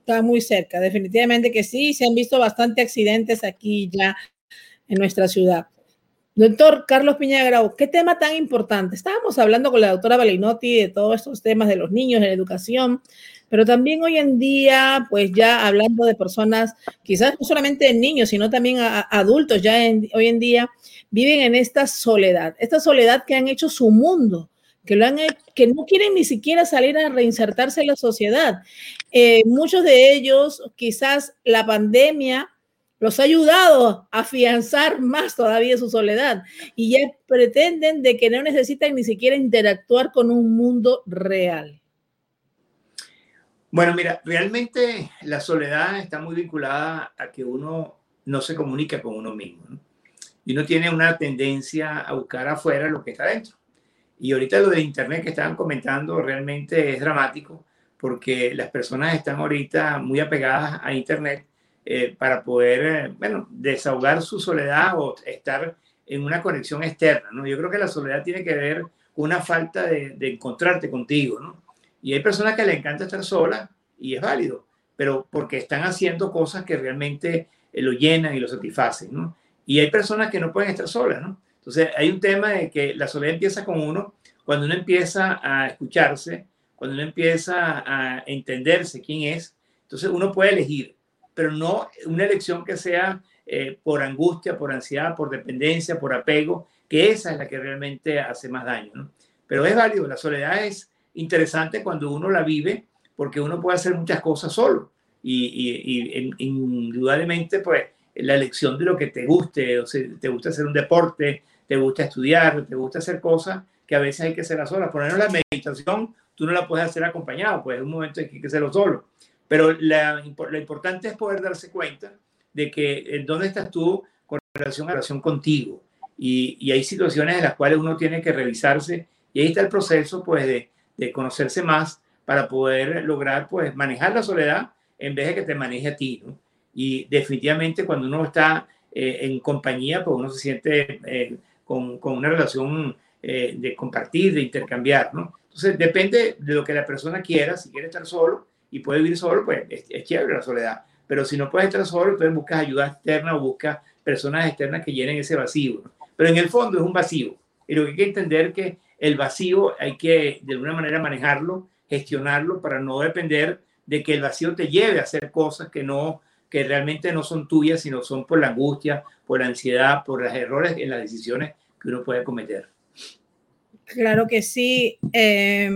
Speaker 1: Está muy cerca, definitivamente que sí. Se han visto bastante accidentes aquí ya en nuestra ciudad. Doctor Carlos Piñagrao, qué tema tan importante. Estábamos hablando con la doctora Balinotti de todos estos temas de los niños, de la educación, pero también hoy en día, pues ya hablando de personas, quizás no solamente de niños, sino también adultos, ya hoy en día viven en esta soledad, esta soledad que han hecho su mundo, que, lo han, que no quieren ni siquiera salir a reinsertarse en la sociedad. Eh, muchos de ellos, quizás la pandemia los ha ayudado a afianzar más todavía su soledad y ya pretenden de que no necesitan ni siquiera interactuar con un mundo real.
Speaker 3: Bueno, mira, realmente la soledad está muy vinculada a que uno no se comunica con uno mismo. Y uno tiene una tendencia a buscar afuera lo que está dentro. Y ahorita lo de Internet que estaban comentando realmente es dramático porque las personas están ahorita muy apegadas a Internet eh, para poder, eh, bueno, desahogar su soledad o estar en una conexión externa, ¿no? Yo creo que la soledad tiene que ver con una falta de, encontrarte contigo, ¿no? Y hay personas que le encanta estar sola y es válido, pero porque están haciendo cosas que realmente eh, lo llenan y lo satisfacen, ¿no? Y hay personas que no pueden estar solas, ¿no? Entonces hay un tema de que la soledad empieza con uno cuando uno empieza a escucharse, cuando uno empieza a entenderse quién es, entonces uno puede elegir pero no una elección que sea eh, por angustia, por ansiedad, por dependencia, por apego, que esa es la que realmente hace más daño. Pero es válido, la soledad es interesante cuando uno la vive porque uno puede hacer muchas cosas solo y, indudablemente pues la elección de lo que te guste, o sea, te gusta hacer un deporte, te gusta estudiar, te gusta hacer cosas que a veces hay que hacerlas solas. Por ejemplo, la meditación tú no la puedes hacer acompañado, pues es un momento en que hay que hacerlo solo. Pero la, lo importante es poder darse cuenta de que en eh, dónde estás tú con relación a relación contigo. Y, y, hay situaciones en las cuales uno tiene que revisarse y ahí está el proceso pues de, de, conocerse más para poder lograr pues manejar la soledad en vez de que te maneje a ti. ¿no? Y definitivamente cuando uno está eh, en compañía pues uno se siente eh, con, con, una relación de compartir, de intercambiar. ¿no? Entonces depende de lo que la persona quiera, si quiere estar solo y puede vivir solo, pues es, chévere la soledad. Pero si no puedes estar solo, entonces buscas ayuda externa o buscas personas externas que llenen ese vacío. Pero en el fondo es un vacío. Y lo que hay que entender es que el vacío hay que de alguna manera manejarlo, gestionarlo para no depender de que el vacío te lleve a hacer cosas que no que realmente no son tuyas, sino son por la angustia, por la ansiedad, por los errores en las decisiones que uno puede cometer.
Speaker 1: Claro que sí. Eh,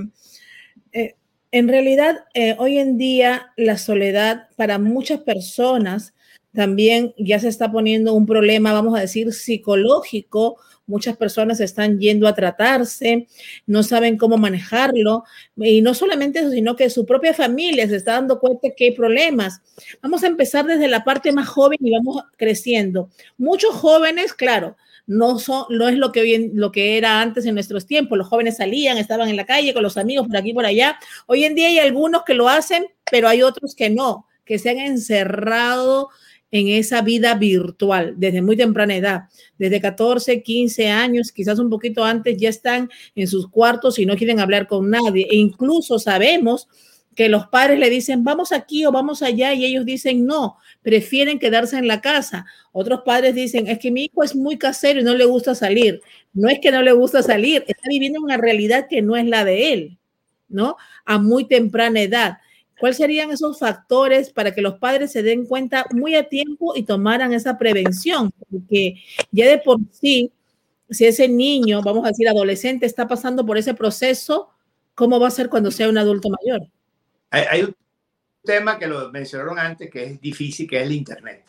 Speaker 1: eh, en realidad, eh, hoy en día la soledad para muchas personas también ya se está poniendo un problema, vamos a decir, psicológico. Muchas personas están yendo a tratarse, no saben cómo manejarlo. Y no solamente eso, sino que su propia familia se está dando cuenta que hay problemas. Vamos a empezar desde la parte más joven y vamos creciendo. Muchos jóvenes, claro, no, son, no es lo que, hoy lo que era antes en nuestros tiempos. Los jóvenes salían, estaban en la calle con los amigos por aquí por allá. Hoy en día hay algunos que lo hacen, pero hay otros que no, que se han encerrado en esa vida virtual desde muy temprana edad, desde 14, 15 años, quizás un poquito antes, ya están en sus cuartos y no quieren hablar con nadie. E incluso sabemos que los padres le dicen, vamos aquí o vamos allá, y ellos dicen, no, prefieren quedarse en la casa. Otros padres dicen, es que mi hijo es muy casero y no le gusta salir. No es que no le gusta salir, está viviendo una realidad que no es la de él, ¿no? A muy temprana edad. ¿Cuáles serían esos factores para que los padres se den cuenta muy a tiempo y tomaran esa prevención? Porque ya de por sí, si ese niño, vamos a decir adolescente, está pasando por ese proceso, ¿cómo va a ser cuando sea un adulto mayor?
Speaker 3: Hay, un tema que lo mencionaron antes que es difícil, que es el Internet.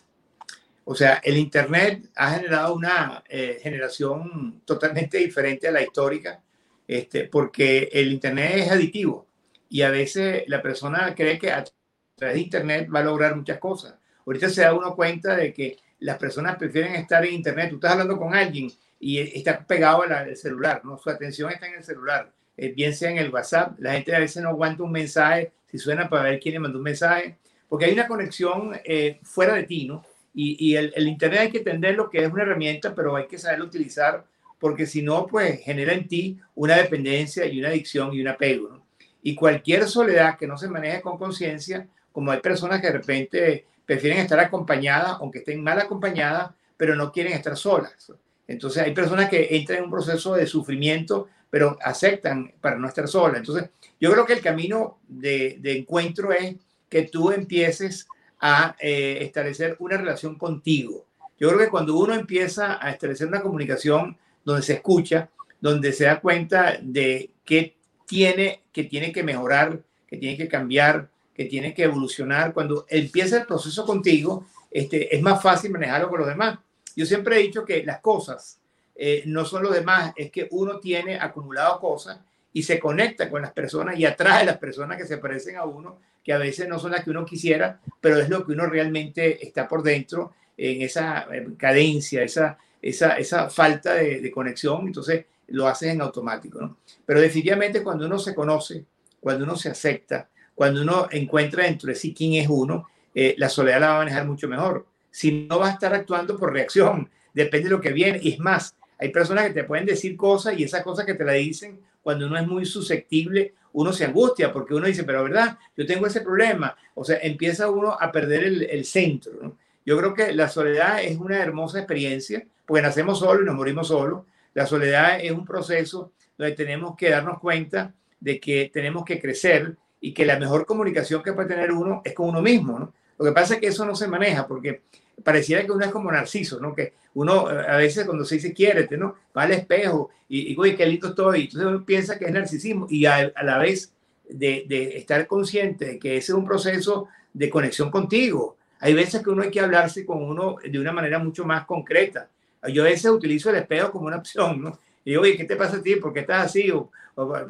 Speaker 3: O sea, el Internet ha generado una eh, generación totalmente diferente a la histórica, este, porque el Internet es aditivo y a veces la persona cree que a través de Internet va a lograr muchas cosas. Ahorita se da uno cuenta de que las personas prefieren estar en Internet. Tú estás hablando con alguien y está pegado al celular, ¿no? Su atención está en el celular. Eh, bien sea en el WhatsApp, la gente a veces no aguanta un mensaje, si suena para ver quién le mandó un mensaje, porque hay una conexión eh, fuera de ti, ¿no? Y, el, Internet hay que entender lo que es una herramienta, pero hay que saberlo utilizar, porque si no, pues genera en ti una dependencia y una adicción y un apego, ¿no? Y cualquier soledad que no se maneje con conciencia, como hay personas que de repente prefieren estar acompañadas, aunque estén mal acompañadas, pero no quieren estar solas. Entonces hay personas que entran en un proceso de sufrimiento, pero aceptan para no estar sola. Entonces yo creo que el camino de, encuentro es que tú empieces a eh, establecer una relación contigo. Yo creo que cuando uno empieza a establecer una comunicación donde se escucha, donde se da cuenta de qué tiene que, tiene que mejorar, que tiene que cambiar, que tiene que evolucionar, cuando empieza el proceso contigo, este, es más fácil manejarlo con los demás. Yo siempre he dicho que las cosas eh, no son los demás, es que uno tiene acumulado cosas y se conecta con las personas y atrae a las personas que se parecen a uno, que a veces no son las que uno quisiera, pero es lo que uno realmente está por dentro, en esa cadencia, esa, esa, esa falta de, de, conexión, entonces lo haces en automático. ¿no? Pero definitivamente cuando uno se conoce, cuando uno se acepta, cuando uno encuentra dentro de sí quién es uno, eh, la soledad la va a manejar mucho mejor. Si no va a estar actuando por reacción, depende de lo que viene. Y es más, hay personas que te pueden decir cosas y esas cosas que te la dicen cuando uno es muy susceptible, uno se angustia porque uno dice, pero verdad, yo tengo ese problema. O sea, empieza uno a perder el, centro. Yo creo que la soledad es una hermosa experiencia, porque nacemos solos y nos morimos solos. La soledad es un proceso donde tenemos que darnos cuenta de que tenemos que crecer y que la mejor comunicación que puede tener uno es con uno mismo, ¿no? Lo que pasa es que eso no se maneja porque pareciera que uno es como narciso, ¿no? Que uno a veces cuando se dice quiérete, ¿no? Va al espejo y, digo, qué lindo estoy. Entonces uno piensa que es narcisismo y a, la vez de, de, estar consciente de que ese es un proceso de conexión contigo. Hay veces que uno hay que hablarse con uno de una manera mucho más concreta. Yo a veces utilizo el espejo como una opción, ¿no? Y digo, oye, ¿qué te pasa a ti? ¿Por qué estás así? O,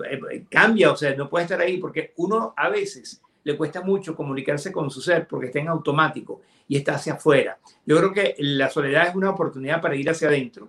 Speaker 3: eh, cambia, o sea, no puede estar ahí, porque uno a veces le cuesta mucho comunicarse con su ser porque está en automático y está hacia afuera. Yo creo que la soledad es una oportunidad para ir hacia adentro,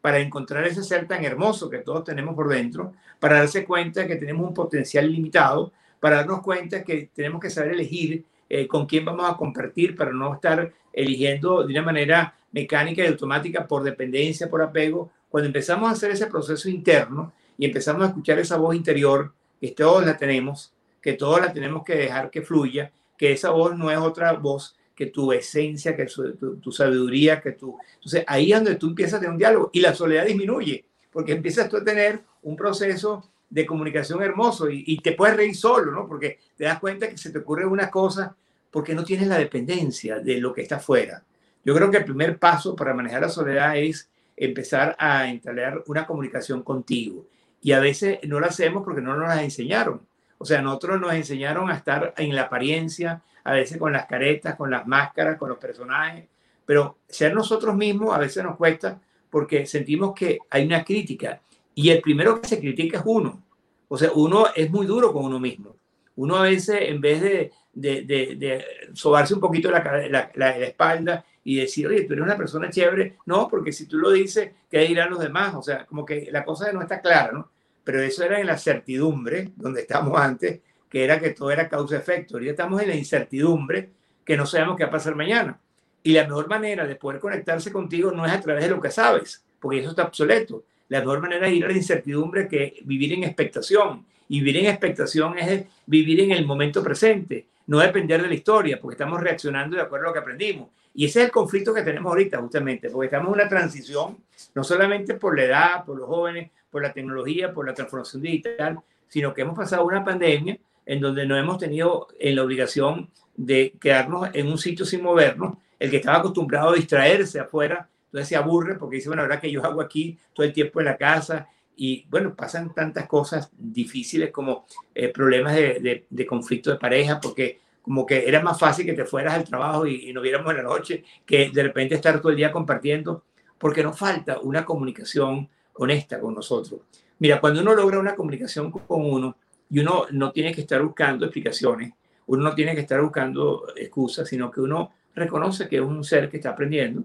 Speaker 3: para encontrar ese ser tan hermoso que todos tenemos por dentro, para darse cuenta que tenemos un potencial limitado, para darnos cuenta que tenemos que saber elegir eh, con quién vamos a compartir para no estar eligiendo de una manera mecánica y automática por dependencia, por apego. Cuando empezamos a hacer ese proceso interno, y empezamos a escuchar esa voz interior, que todos la tenemos, que todos la tenemos que dejar que fluya, que esa voz no es otra voz que tu esencia, que tu, sabiduría, que tu... Entonces ahí es donde tú empiezas a tener un diálogo y la soledad disminuye, porque empiezas tú a tener un proceso de comunicación hermoso y, te puedes reír solo, ¿no? Porque te das cuenta que se te ocurre una cosa porque no tienes la dependencia de lo que está afuera. Yo creo que el primer paso para manejar la soledad es empezar a entablar una comunicación contigo y a veces no lo hacemos porque no nos las enseñaron. O sea, nosotros nos enseñaron a estar en la apariencia, a veces con las caretas, con las máscaras, con los personajes, pero ser nosotros mismos a veces nos cuesta porque sentimos que hay una crítica y el primero que se critica es uno. O sea, uno es muy duro con uno mismo. Uno a veces, en vez de, de, de, sobarse un poquito la, la, la, espalda y decir, oye, tú eres una persona chévere. No, porque si tú lo dices, ¿qué dirán los demás? O sea, como que la cosa no está clara, ¿no? Pero eso era en la certidumbre, donde estamos antes, que era que todo era causa-efecto. Ahorita estamos en la incertidumbre, que no sabemos qué va a pasar mañana. Y la mejor manera de poder conectarse contigo no es a través de lo que sabes, porque eso está obsoleto. La mejor manera de ir a la incertidumbre que vivir en expectación. Y vivir en expectación es vivir en el momento presente, no depender de la historia, porque estamos reaccionando de acuerdo a lo que aprendimos. Y ese es el conflicto que tenemos ahorita, justamente, porque estamos en una transición, no solamente por la edad, por los jóvenes, por la tecnología, por la transformación digital, sino que hemos pasado una pandemia en donde no hemos tenido en la obligación de quedarnos en un sitio sin movernos. El que estaba acostumbrado a distraerse afuera, entonces se aburre porque dice, bueno, ahora que yo hago aquí todo el tiempo en la casa y bueno, pasan tantas cosas difíciles como eh, problemas de, de, de conflicto de pareja, porque como que era más fácil que te fueras al trabajo y, y nos viéramos en la noche que de repente estar todo el día compartiendo, porque nos falta una comunicación honesta con nosotros. Mira, cuando uno logra una comunicación con uno y uno no tiene que estar buscando explicaciones, uno no tiene que estar buscando excusas, sino que uno reconoce que es un ser que está aprendiendo,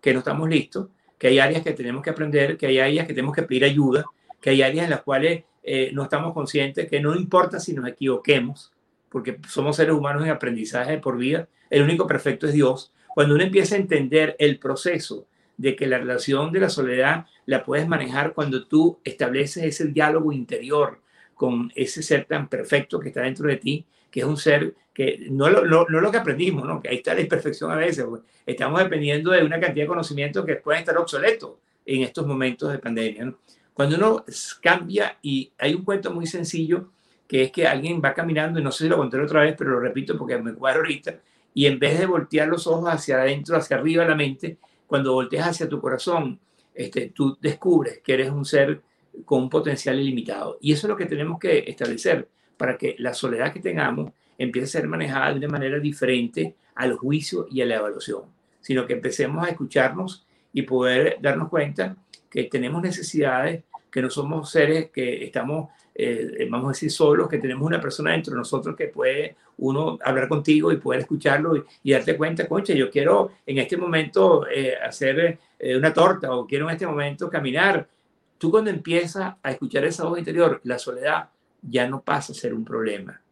Speaker 3: que no estamos listos, que hay áreas que tenemos que aprender, que hay áreas que tenemos que pedir ayuda, que hay áreas en las cuales eh, no estamos conscientes, que no importa si nos equivoquemos, porque somos seres humanos en aprendizaje por vida, el único perfecto es Dios. Cuando uno empieza a entender el proceso de que la relación de la soledad la puedes manejar cuando tú estableces ese diálogo interior con ese ser tan perfecto que está dentro de ti, que es un ser que no, lo, no, lo que aprendimos, ¿no? que ahí está la imperfección a veces, pues. estamos dependiendo de una cantidad de conocimientos que pueden estar obsoletos, en estos momentos de pandemia. Cuando uno cambia, y hay un cuento muy sencillo, que es que alguien va caminando, y no sé si lo conté otra vez, pero lo repito porque me cuadro ahorita, y en vez de voltear los ojos hacia adentro, hacia arriba de la mente, cuando volteas hacia tu corazón, este, tú descubres que eres un ser con un potencial ilimitado. Y eso es lo que tenemos que establecer para que la soledad que tengamos empiece a ser manejada de una manera diferente al juicio y a la evaluación, sino que empecemos a escucharnos y poder darnos cuenta que tenemos necesidades, que no somos seres que estamos, eh, vamos a decir, solos, que tenemos una persona dentro de nosotros que puede uno hablar contigo y poder escucharlo y, darte cuenta, concha, yo quiero en este momento eh, hacer eh, una torta o quiero en este momento caminar. Tú cuando empiezas a escuchar esa voz interior, la soledad ya no pasa a ser un problema.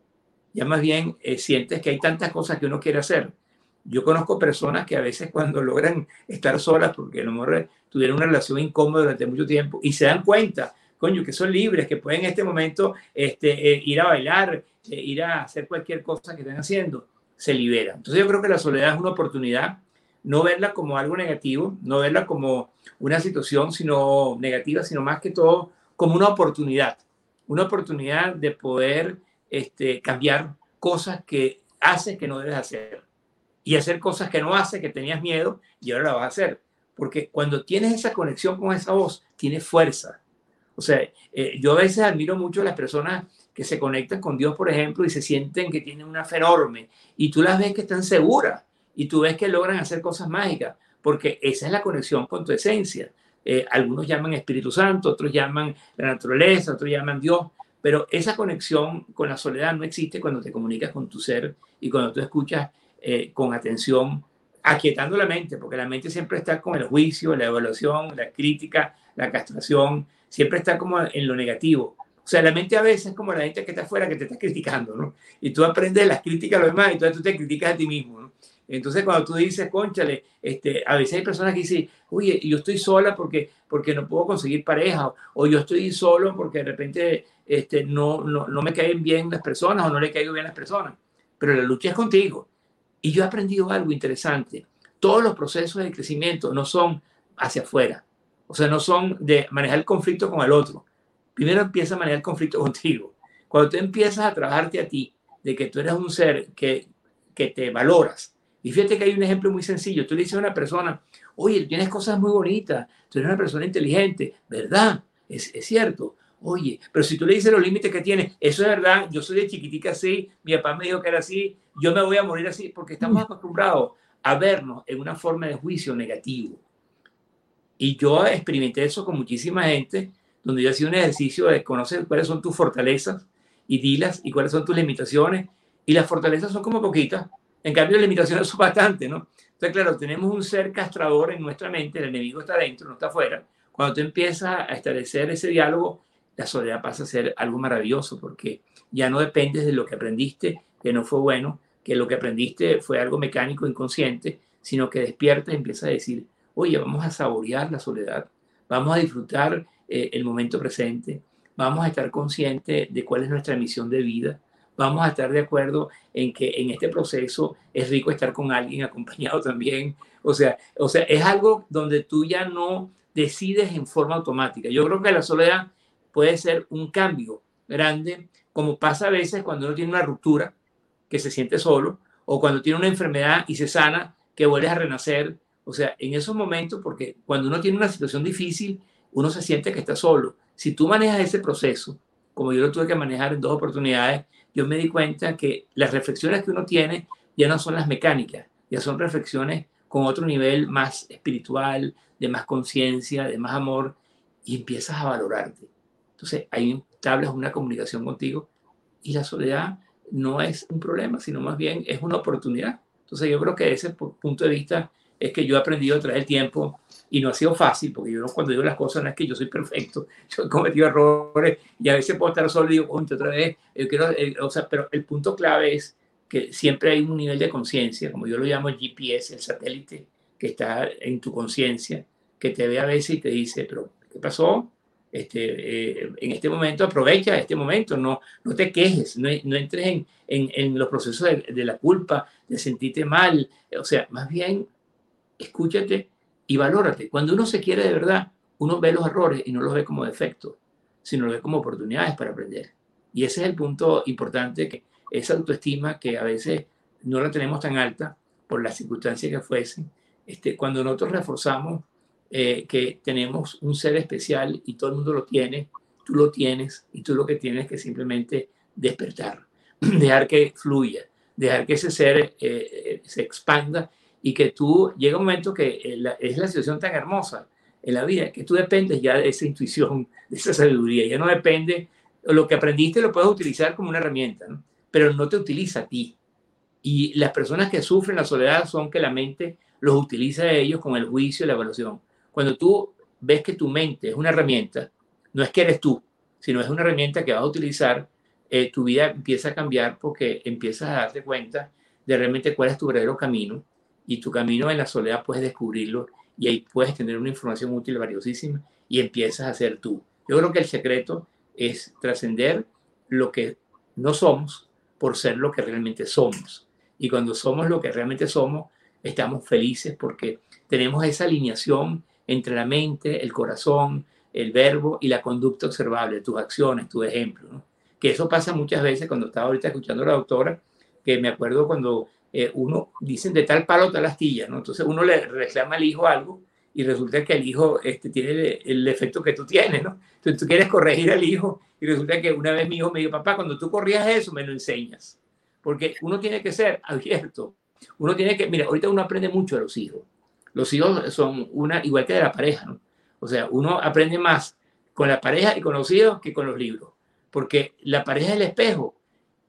Speaker 3: Ya más bien sientes que hay tantas cosas que uno quiere hacer yo conozco personas que a veces cuando logran estar solas, porque a lo mejor tuvieron una relación incómoda durante mucho tiempo, y se dan cuenta, coño, que son libres, que pueden en este momento este, eh, ir a bailar, eh, ir a hacer cualquier cosa que estén haciendo, se liberan. Entonces yo creo que la soledad es una oportunidad, no verla como algo negativo, no verla como una situación sino negativa, sino más que todo como una oportunidad, una oportunidad de poder este, cambiar cosas que haces que no debes hacer y hacer cosas que no hace, que tenías miedo y ahora la vas a hacer. Porque cuando tienes esa conexión con esa voz, tienes fuerza. O sea, eh, yo a veces admiro mucho a las personas que se conectan con Dios, por ejemplo, y se sienten que tienen una fe enorme y tú las ves que están seguras y tú ves que logran hacer cosas mágicas, porque esa es la conexión con tu esencia. Eh, algunos llaman Espíritu Santo, otros llaman la naturaleza, otros llaman Dios, pero esa conexión con la soledad no existe cuando te comunicas con tu ser y cuando tú escuchas eh, con atención, aquietando la mente, porque la mente siempre está con el juicio, la evaluación, la crítica, la castración, siempre está como en lo negativo. O sea, la mente a veces es como la gente que está afuera que te está criticando, ¿no? Y tú aprendes las críticas a los demás y entonces tú te criticas a ti mismo, ¿no? Entonces, cuando tú dices, conchale, este, a veces hay personas que dicen, oye, yo estoy sola porque, porque no puedo conseguir pareja, o yo estoy solo porque de repente este, no, no, no me caen bien las personas o no le caigo bien las personas. Pero la lucha es contigo. Y yo he aprendido algo interesante. Todos los procesos de crecimiento no son hacia afuera. O sea, no son de manejar el conflicto con el otro. Primero empieza a manejar el conflicto contigo. Cuando tú empiezas a trabajarte a ti, de que tú eres un ser que, que te valoras. Y fíjate que hay un ejemplo muy sencillo. Tú le dices a una persona, oye, tienes cosas muy bonitas, tú eres una persona inteligente, ¿verdad? Es, es cierto. Oye, pero si tú le dices los límites que tiene, eso es verdad, yo soy de chiquitica así, mi papá me dijo que era así, yo me voy a morir así, porque estamos acostumbrados a vernos en una forma de juicio negativo. Y yo experimenté eso con muchísima gente, donde yo hacía un ejercicio de conocer cuáles son tus fortalezas y dilas y cuáles son tus limitaciones. Y las fortalezas son como poquitas, en cambio las limitaciones son bastante, ¿no? Entonces, claro, tenemos un ser castrador en nuestra mente, el enemigo está dentro, no está afuera. Cuando tú empiezas a establecer ese diálogo, la soledad pasa a ser algo maravilloso porque ya no dependes de lo que aprendiste, que no fue bueno, que lo que aprendiste fue algo mecánico, inconsciente, sino que despiertas y empiezas a decir, oye, vamos a saborear la soledad, vamos a disfrutar eh, el momento presente, vamos a estar conscientes de cuál es nuestra misión de vida, vamos a estar de acuerdo en que en este proceso es rico estar con alguien acompañado también. O sea, o sea, es algo donde tú ya no decides en forma automática. Yo creo que la soledad puede ser un cambio grande, como pasa a veces cuando uno tiene una ruptura, que se siente solo, o cuando tiene una enfermedad y se sana, que vuelves a renacer. O sea, en esos momentos, porque cuando uno tiene una situación difícil, uno se siente que está solo. Si tú manejas ese proceso, como yo lo tuve que manejar en dos oportunidades, yo me di cuenta que las reflexiones que uno tiene ya no son las mecánicas, ya son reflexiones con otro nivel más espiritual, de más conciencia, de más amor, y empiezas a valorarte. Entonces, ahí entablas una comunicación contigo y la soledad no es un problema, sino más bien es una oportunidad. Entonces, yo creo que ese punto de vista es que yo he aprendido a través del tiempo y no ha sido fácil, porque yo cuando digo las cosas no es que yo soy perfecto, yo he cometido errores y a veces puedo estar solo y digo, otra vez, yo quiero, eh, o sea, pero el punto clave es que siempre hay un nivel de conciencia, como yo lo llamo el GPS, el satélite que está en tu conciencia, que te ve a veces y te dice, pero ¿qué pasó? Este, eh, en este momento aprovecha este momento, no, no te quejes, no, no entres en, en, en, los procesos de, de, la culpa, de sentirte mal, o sea, más bien escúchate y valórate. Cuando uno se quiere de verdad, uno ve los errores y no los ve como defectos, sino los ve como oportunidades para aprender. Y ese es el punto importante, que esa autoestima que a veces no la tenemos tan alta por las circunstancias que fuesen, este, cuando nosotros reforzamos eh, que tenemos un ser especial y todo el mundo lo tiene, tú lo tienes y tú lo que tienes que simplemente despertar, dejar que fluya, dejar que ese ser eh, eh, se expanda y que tú llega un momento que es la situación tan hermosa en la vida, que tú dependes ya de esa intuición, de esa sabiduría, ya no depende, lo que aprendiste lo puedes utilizar como una herramienta, pero no te utiliza a ti. Y las personas que sufren la soledad son que la mente los utiliza a ellos con el juicio y la evaluación. Cuando tú ves que tu mente es una herramienta, no es que eres tú, sino es una herramienta que vas a utilizar, eh, tu vida empieza a cambiar porque empiezas a darte cuenta de realmente cuál es tu verdadero camino y tu camino en la soledad puedes descubrirlo y ahí puedes tener una información útil valiosísima y empiezas a ser tú. Yo creo que el secreto es trascender lo que no somos por ser lo que realmente somos. Y cuando somos lo que realmente somos, estamos felices porque tenemos esa alineación entre la mente, el corazón, el verbo y la conducta observable, tus acciones, tu ejemplo. Que eso pasa muchas veces cuando estaba ahorita escuchando a la doctora, que me acuerdo cuando eh, uno dicen de tal palo tal astilla, ¿no? Entonces uno le reclama al hijo algo y resulta que el hijo este, tiene el, el, efecto que tú tienes, ¿no? Entonces tú quieres corregir al hijo y resulta que una vez mi hijo me dijo, papá, cuando tú corrías eso, me lo enseñas. Porque uno tiene que ser abierto. Uno tiene que, mira, ahorita uno aprende mucho de los hijos. Los hijos son una, igual que de la pareja. O sea, uno aprende más con la pareja y con los hijos que con los libros. Porque la pareja es el espejo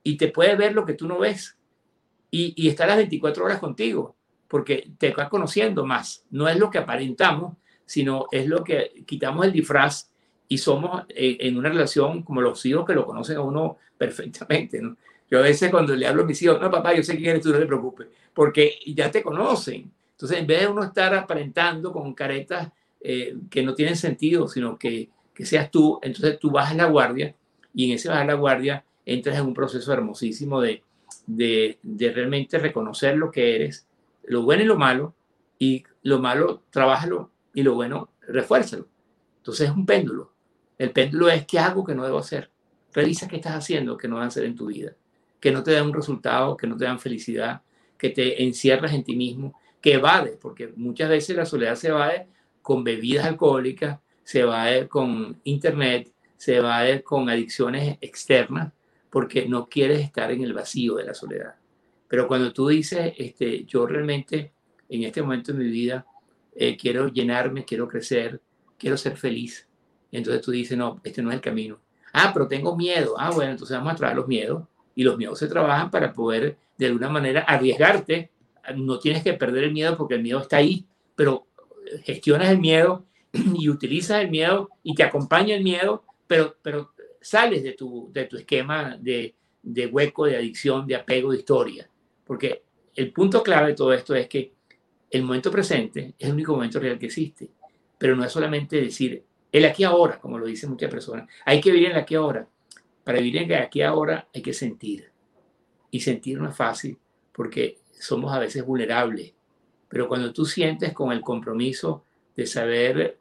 Speaker 3: y te puede ver lo que tú no ves y, y está las 24 horas contigo, porque te vas conociendo más. No es lo que aparentamos, sino es lo que quitamos el disfraz y somos eh, en una relación como los hijos que lo conocen a uno perfectamente. ¿no? Yo a veces cuando le hablo a mis hijos, no, papá, yo sé quién eres tú, no te preocupes, porque ya te conocen. Entonces, en vez de uno estar aparentando con caretas eh, que no tienen sentido, sino que, que seas tú, entonces tú bajas la guardia y en ese bajar la guardia entras en un proceso hermosísimo de, de, de realmente reconocer lo que eres, lo bueno y lo malo, y lo malo, trabájalo y lo bueno, refuérzalo. Entonces es un péndulo. El péndulo es qué hago que no debo hacer. Revisa qué estás haciendo que no vas a hacer en tu vida, que no te dan un resultado, que no te dan felicidad, que te encierras en ti mismo, que evades, porque muchas veces la soledad se evade con bebidas alcohólicas, se evade con internet, se evade con adicciones externas, porque no quieres estar en el vacío de la soledad. Pero cuando tú dices, este, yo realmente en este momento de mi vida eh, quiero llenarme, quiero crecer, quiero ser feliz, entonces tú dices, no, este no es el camino. Ah, pero tengo miedo. Ah, bueno, entonces vamos a trabajar los miedos. Y los miedos se trabajan para poder, de alguna manera, arriesgarte. No tienes que perder el miedo porque el miedo está ahí, pero gestionas el miedo y utilizas el miedo y te acompaña el miedo, pero, pero sales de tu, de tu esquema de, de hueco, de adicción, de apego, de historia. Porque el punto clave de todo esto es que el momento presente es el único momento real que existe. Pero no es solamente decir el aquí ahora, como lo dicen muchas personas. Hay que vivir en el aquí ahora. Para vivir en el aquí ahora hay que sentir. Y sentir no es fácil porque somos a veces vulnerables. Pero cuando tú sientes con el compromiso de saber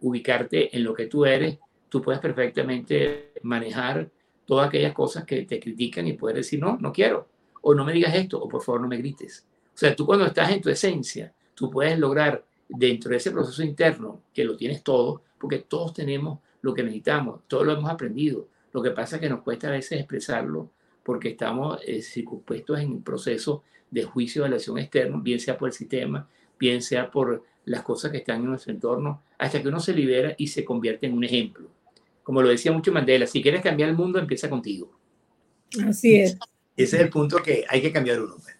Speaker 3: ubicarte en lo que tú eres, tú puedes perfectamente manejar todas aquellas cosas que te critican y puedes decir, no, no quiero, o no me digas esto, o por favor no me grites. O sea, tú cuando estás en tu esencia, tú puedes lograr dentro de ese proceso interno, que lo tienes todo, porque todos tenemos lo que necesitamos, todos lo hemos aprendido. Lo que pasa es que nos cuesta a veces expresarlo porque estamos eh, circunpuestos en un proceso de juicio de relación externo, bien sea por el sistema, bien sea por las cosas que están en nuestro entorno, hasta que uno se libera y se convierte en un ejemplo como lo decía mucho Mandela, si quieres cambiar el mundo, empieza contigo.
Speaker 1: Así es.
Speaker 3: Ese es el punto que hay que cambiar uno. Pues.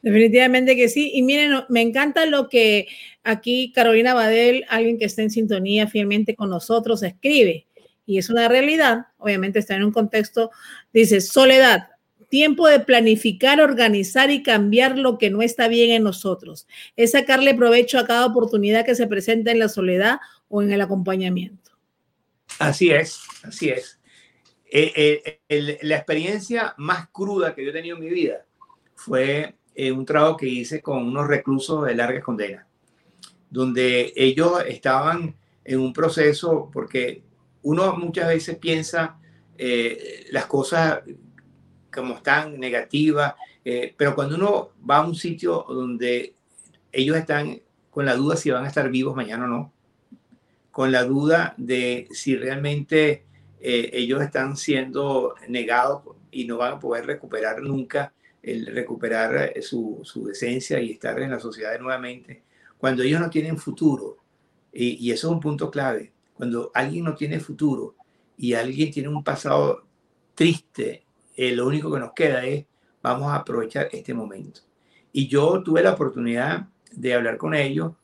Speaker 1: Definitivamente que sí. Y miren, me encanta lo que aquí Carolina Badel, alguien que está en sintonía fielmente con nosotros, escribe. Y es una realidad, obviamente está en un contexto, dice, soledad, tiempo de planificar, organizar y cambiar lo que no está bien en nosotros. Es sacarle provecho a cada oportunidad que se presenta en la soledad o en el acompañamiento.
Speaker 3: Así es, así es. Eh, eh, la experiencia más cruda que yo he tenido en mi vida fue eh, un trabajo que hice con unos reclusos de larga condena, donde ellos estaban en un proceso, porque uno muchas veces piensa las cosas como están negativas, pero cuando uno va a un sitio donde ellos están con la duda si van a estar vivos mañana o no, con la duda de si realmente eh, ellos están siendo negados y no van a poder recuperar nunca, el recuperar su, su esencia y estar en la sociedad nuevamente, cuando ellos no tienen futuro, y, y eso es un punto clave, cuando alguien no tiene futuro y alguien tiene un pasado triste, eh, lo único que nos queda es, vamos a aprovechar este momento. Y yo tuve la oportunidad de hablar con ellos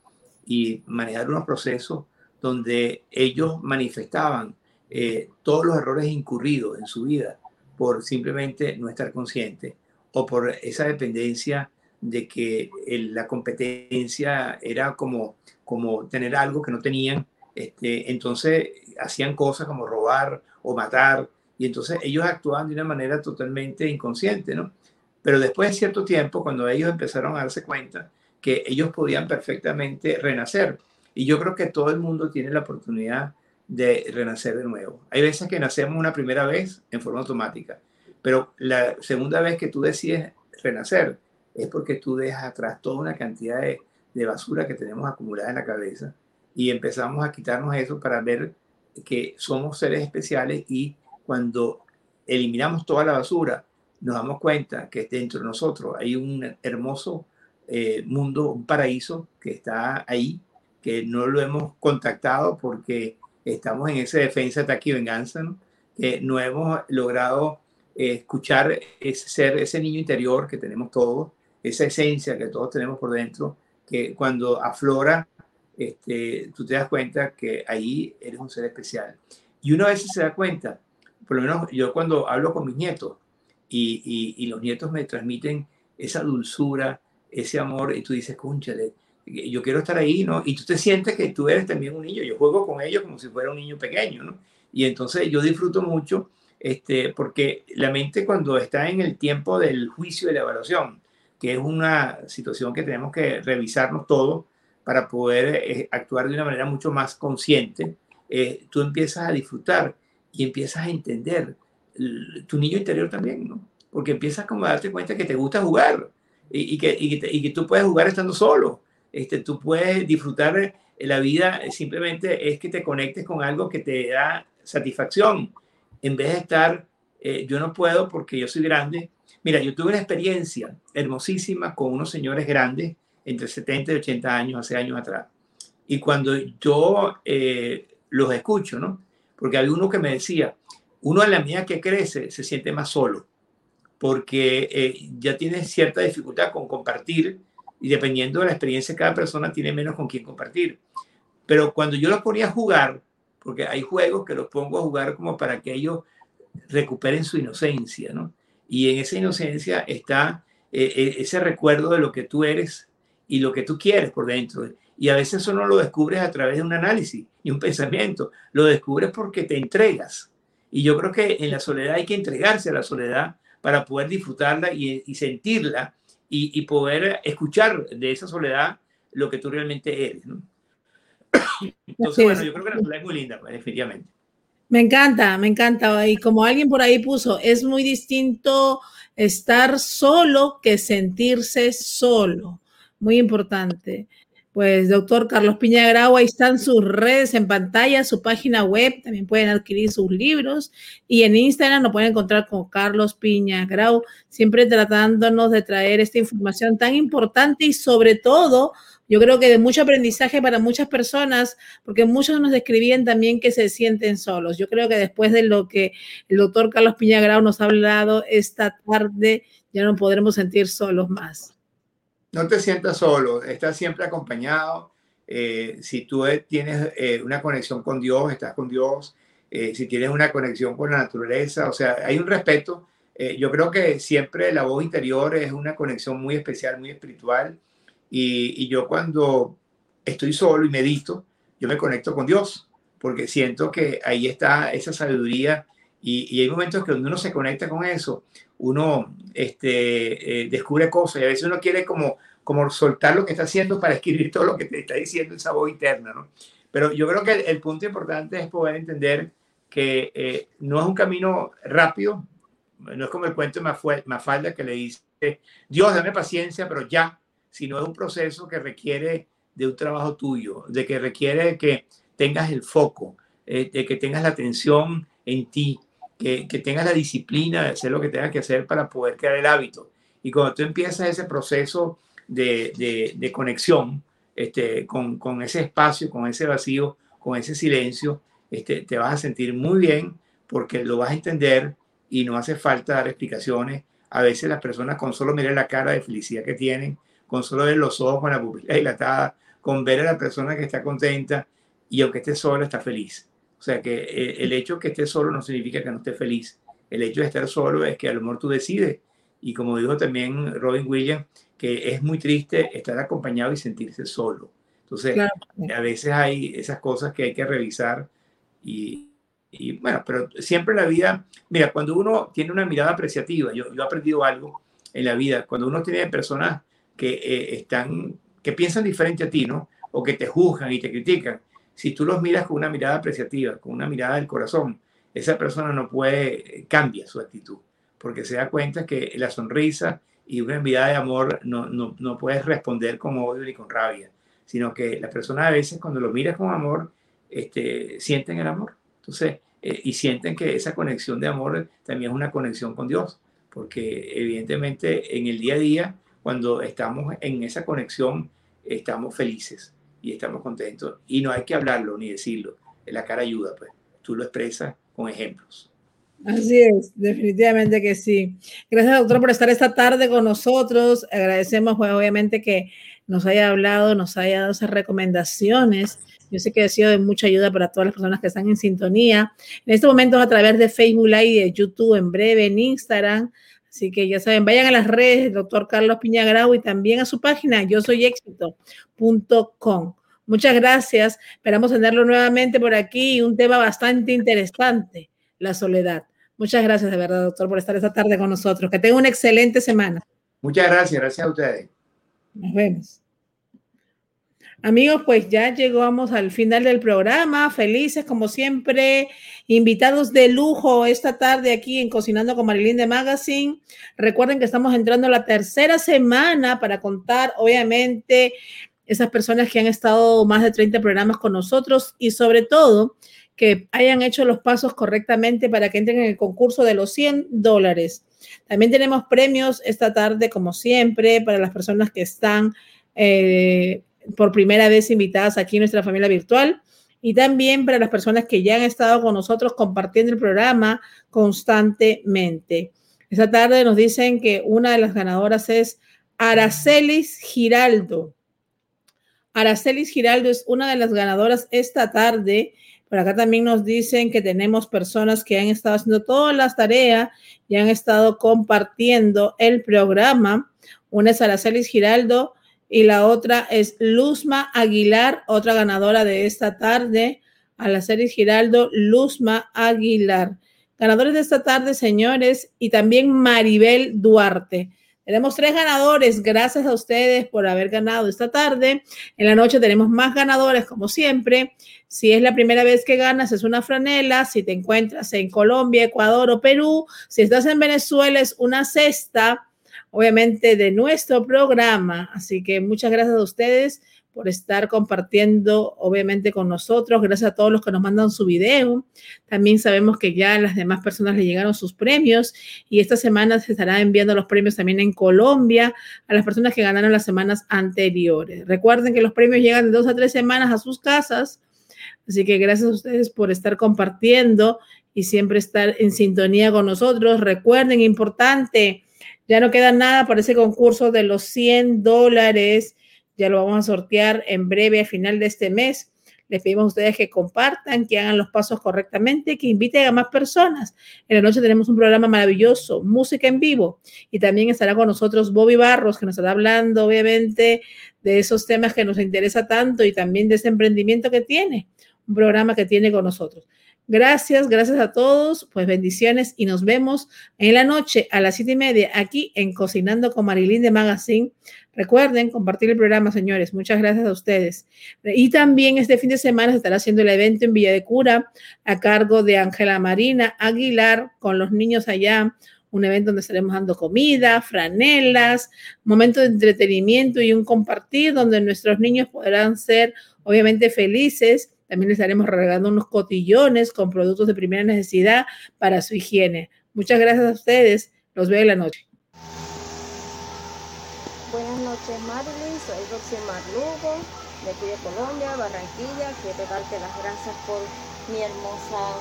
Speaker 3: y manejar unos procesos donde ellos manifestaban eh, todos los errores incurridos en su vida por simplemente no estar consciente o por esa dependencia de que la competencia era como, como tener algo que no tenían. Este, entonces hacían cosas como robar o matar y entonces ellos actuaban de una manera totalmente inconsciente, ¿no? Pero después de cierto tiempo, cuando ellos empezaron a darse cuenta que ellos podían perfectamente renacer, y yo creo que todo el mundo tiene la oportunidad de renacer de nuevo. Hay veces que nacemos una primera vez en forma automática, pero la segunda vez que tú decides renacer es porque tú dejas atrás toda una cantidad de, basura que tenemos acumulada en la cabeza y empezamos a quitarnos eso para ver que somos seres especiales y cuando eliminamos toda la basura, nos damos cuenta que dentro de nosotros hay un hermoso eh, mundo, un paraíso que está ahí, que no lo hemos contactado porque estamos en esa defensa, ataque y venganza, ¿no? que no hemos logrado eh, escuchar ese ser, ese niño interior que tenemos todos, esa esencia que todos tenemos por dentro, que cuando aflora, este, tú te das cuenta que ahí eres un ser especial. Y uno a veces se da cuenta por lo menos yo cuando hablo con mis nietos y, y, los nietos me transmiten esa dulzura, ese amor, y tú dices, cónchale, yo quiero estar ahí, ¿no? Y tú te sientes que tú eres también un niño, yo juego con ellos como si fuera un niño pequeño, ¿no? Y entonces yo disfruto mucho, este, porque la mente cuando está en el tiempo del juicio y la evaluación, que es una situación que tenemos que revisarnos todo para poder eh, actuar de una manera mucho más consciente, eh, tú empiezas a disfrutar y empiezas a entender tu niño interior también, ¿no? Porque empiezas como a darte cuenta que te gusta jugar y, que, y, que, y que, tú puedes jugar estando solo. Este, tú puedes disfrutar la vida, simplemente es que te conectes con algo que te da satisfacción, en vez de estar, eh, yo no puedo porque yo soy grande. Mira, yo tuve una experiencia hermosísima con unos señores grandes, entre 70 y 80 años, hace años atrás. Y cuando yo eh, los escucho, ¿no? Porque había uno que me decía, uno a la medida que crece se siente más solo, porque eh, ya tiene cierta dificultad con compartir y dependiendo de la experiencia cada persona tiene menos con quién compartir. Pero cuando yo los ponía a jugar, porque hay juegos que los pongo a jugar como para que ellos recuperen su inocencia, ¿no? Y en esa inocencia está eh, eh, ese recuerdo de lo que tú eres y lo que tú quieres por dentro. Y a veces eso no lo descubres a través de un análisis y un pensamiento, lo descubres porque te entregas. Y yo creo que en la soledad hay que entregarse a la soledad para poder disfrutarla y, sentirla y, poder escuchar de esa soledad lo que tú realmente eres. Entonces, bueno, yo creo que la soledad es muy linda, pues, definitivamente.
Speaker 1: Me encanta, me encanta. Y como alguien por ahí puso, es muy distinto estar solo que sentirse solo. Muy importante. Pues, doctor Carlos Piña Grau, ahí están sus redes en pantalla, su página web, también pueden adquirir sus libros y en Instagram nos pueden encontrar con Carlos Piña Grau, siempre tratándonos de traer esta información tan importante y sobre todo, yo creo que de mucho aprendizaje para muchas personas, porque muchos nos describían también que se sienten solos. Yo creo que después de lo que el doctor Carlos Piña Grau nos ha hablado esta tarde, ya no podremos sentir solos más
Speaker 3: no te sientas solo, estás siempre acompañado. Eh, si tú tienes eh, una conexión con Dios, estás con Dios. Eh, si tienes una conexión con la naturaleza, o sea, hay un respeto. yo creo que siempre la voz interior es una conexión muy especial, muy espiritual. Y, yo cuando estoy solo y medito, yo me conecto con Dios, porque siento que ahí está esa sabiduría y, hay momentos que uno se conecta con eso, uno este, eh, descubre cosas y a veces uno quiere como, como soltar lo que está haciendo para escribir todo lo que te está diciendo esa voz interna, ¿no? Pero yo creo que el, punto importante es poder entender que eh, no es un camino rápido, no es como el cuento de Mafalda que le dice, Dios, dame paciencia, pero ya, sino es un proceso que requiere de un trabajo tuyo, de que requiere que tengas el foco, eh, de que tengas la atención en ti, que, que, tengas la disciplina de hacer lo que tengas que hacer para poder crear el hábito. Y cuando tú empiezas ese proceso de, de, de conexión este, con, con, ese espacio, con ese vacío, con ese silencio, este, te vas a sentir muy bien porque lo vas a entender y no hace falta dar explicaciones. A veces las personas con solo mirar la cara de felicidad que tienen, con solo ver los ojos con la pupila dilatada, con ver a la persona que está contenta y aunque esté sola, está feliz. O sea que eh, el hecho de que esté solo no significa que no esté feliz. El hecho de estar solo es que a lo mejor tú decides. Y como dijo también Robin Williams, que es muy triste estar acompañado y sentirse solo. Entonces, a veces hay esas cosas que hay que revisar y, y, bueno, pero siempre en la vida, mira, cuando uno tiene una mirada apreciativa, yo, yo he aprendido algo en la vida, cuando uno tiene personas que eh, están, que piensan diferente a ti, ¿no? O que te juzgan y te critican, si tú los miras con una mirada apreciativa, con una mirada del corazón, esa persona no puede, cambia su actitud, porque se da cuenta que la sonrisa y una mirada de amor no, no, no puedes responder con odio ni con rabia, sino que la persona a veces cuando lo miras con amor, este, sienten el amor. Entonces, eh, y sienten que esa conexión de amor también es una conexión con Dios, porque evidentemente en el día a día, cuando estamos en esa conexión, estamos felices y estamos contentos. Y no hay que hablarlo ni decirlo. La cara ayuda, pues. Tú lo expresas con ejemplos.
Speaker 1: Así es, definitivamente que sí. Gracias, doctor, por estar esta tarde con nosotros. Agradecemos, pues, obviamente, que nos haya hablado, nos haya dado esas recomendaciones. Yo sé que ha sido de mucha ayuda para todas las personas que están en sintonía. En este momento a través de Facebook Live y de YouTube, en breve en Instagram. Así que ya saben, vayan a las redes doctor Carlos Piñagrau y también a su página yo soy éxito.com. Muchas gracias. Esperamos tenerlo nuevamente por aquí. Un tema bastante interesante, la soledad. Muchas gracias de verdad, doctor, por estar esta tarde con nosotros. Que tenga una excelente semana.
Speaker 3: Muchas gracias. Gracias a ustedes.
Speaker 1: Nos vemos. Amigos, pues ya llegamos al final del programa. Felices, como siempre, invitados de lujo esta tarde aquí en Cocinando con Marilyn de Magazine. Recuerden que estamos entrando a la tercera semana para contar, obviamente, esas personas que han estado más de 30 programas con nosotros y sobre todo que hayan hecho los pasos correctamente para que entren en el concurso de los 100 dólares. También tenemos premios esta tarde, como siempre, para las personas que están... Eh, por primera vez invitadas aquí en nuestra familia virtual y también para las personas que ya han estado con nosotros compartiendo el programa constantemente. Esta tarde nos dicen que una de las ganadoras es Aracelis Giraldo. Aracelis Giraldo es una de las ganadoras esta tarde. Por acá también nos dicen que tenemos personas que han estado haciendo todas las tareas y han estado compartiendo el programa. Una es Aracelis Giraldo y la otra es Luzma Aguilar, otra ganadora de esta tarde, a la serie Giraldo, Luzma Aguilar. Ganadores de esta tarde, señores, y también Maribel Duarte. Tenemos tres ganadores, gracias a ustedes por haber ganado esta tarde. En la noche tenemos más ganadores, como siempre. Si es la primera vez que ganas, es una franela. Si te encuentras en Colombia, Ecuador o Perú, si estás en Venezuela, es una cesta obviamente, de nuestro programa. Así que muchas gracias a ustedes por estar compartiendo, obviamente, con nosotros. Gracias a todos los que nos mandan su video. También sabemos que ya las demás personas le llegaron sus premios y esta semana se estará enviando los premios también en Colombia a las personas que ganaron las semanas anteriores. Recuerden que los premios llegan de dos a tres semanas a sus casas. Así que gracias a ustedes por estar compartiendo y siempre estar en sintonía con nosotros. Recuerden, importante, ya no queda nada para ese concurso de los 100 dólares. Ya lo vamos a sortear en breve a final de este mes. Les pedimos a ustedes que compartan, que hagan los pasos correctamente, que inviten a más personas. En la noche tenemos un programa maravilloso, música en vivo, y también estará con nosotros Bobby Barros, que nos estará hablando, obviamente, de esos temas que nos interesa tanto y también de ese emprendimiento que tiene, un programa que tiene con nosotros. Gracias, gracias a todos. Pues bendiciones y nos vemos en la noche a las siete y media aquí en Cocinando con Marilyn de Magazine. Recuerden compartir el programa, señores. Muchas gracias a ustedes. Y también este fin de semana se estará haciendo el evento en Villa de Cura a cargo de Ángela Marina Aguilar con los niños allá. Un evento donde estaremos dando comida, franelas, momento de entretenimiento y un compartir donde nuestros niños podrán ser obviamente felices también estaremos regalando unos cotillones con productos de primera necesidad para su higiene. Muchas gracias a ustedes. Los veo en la noche.
Speaker 2: Buenas noches, Marilyn. Soy Roxymar Lugo, de aquí de Colombia, Barranquilla. Quiero darte las gracias por mi hermosa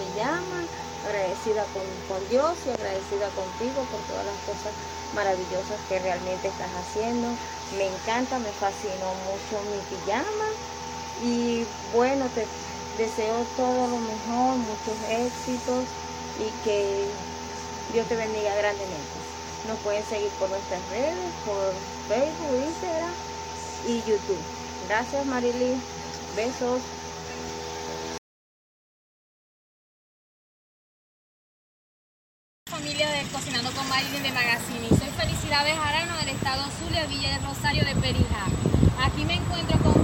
Speaker 2: pijama. Agradecida con, con Dios y agradecida contigo por todas las cosas maravillosas que realmente estás haciendo. Me encanta, me fascinó mucho mi pijama y bueno, te deseo todo lo mejor, muchos éxitos y que Dios te bendiga grandemente. Nos pueden seguir por nuestras redes, por Facebook, Instagram y YouTube. Gracias Marily. Besos.
Speaker 4: familia de Cocinando con Marilyn de Magazine. Soy Felicidades Arano del estado Zulia, Villa de Rosario de Perija. Aquí me encuentro con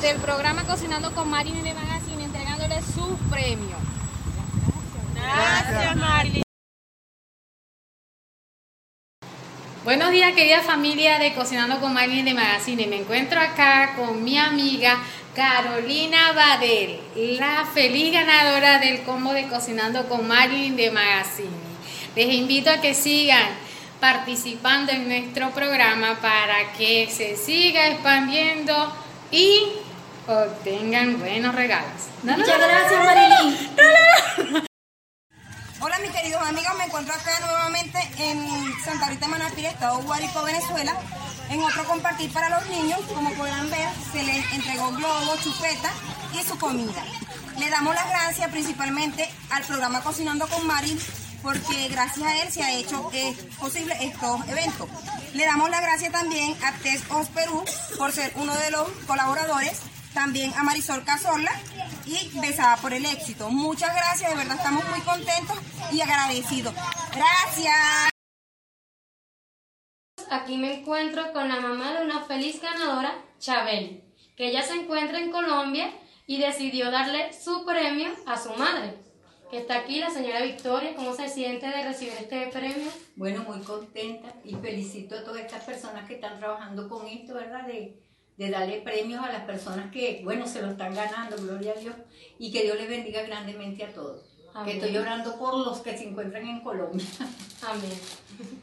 Speaker 4: del, programa Cocinando con Marilyn de Magazine entregándole su premio. Gracias, Marilyn. Buenos días, querida familia de Cocinando con Marilyn de Magazine. Me encuentro acá con mi amiga Carolina Badel, la feliz ganadora del combo de Cocinando con Marilyn de Magazine. Les invito a que sigan participando en nuestro programa para que se siga expandiendo y obtengan buenos regalos.
Speaker 5: Muchas gracias, Marilyn. Hola, mis queridos amigos, me encuentro acá nuevamente en Santa Rita Manapir, Estado Guárico, Venezuela, en otro compartir para los niños. Como podrán ver, se les entregó globos, chupeta y su comida. Le damos las gracias principalmente al programa Cocinando con Marilyn porque gracias a él se ha hecho eh, posible estos eventos. Le damos las gracias también a Test Perú por ser uno de los colaboradores, también a Marisol Casola y Besada por el éxito. Muchas gracias, de verdad estamos muy contentos y agradecidos. Gracias.
Speaker 4: Aquí me encuentro con la mamá de una feliz ganadora, Chabel, que ella se encuentra en Colombia y decidió darle su premio a su madre que está aquí, la señora Victoria. ¿Cómo se siente de recibir este premio?
Speaker 6: Bueno, muy contenta y felicito a todas estas personas que están trabajando con esto, ¿verdad? De, de darle premios a las personas que, bueno, se lo están ganando, gloria a Dios, y que Dios les bendiga grandemente a todos. Que estoy orando por los que se encuentran en Colombia.
Speaker 4: Amén.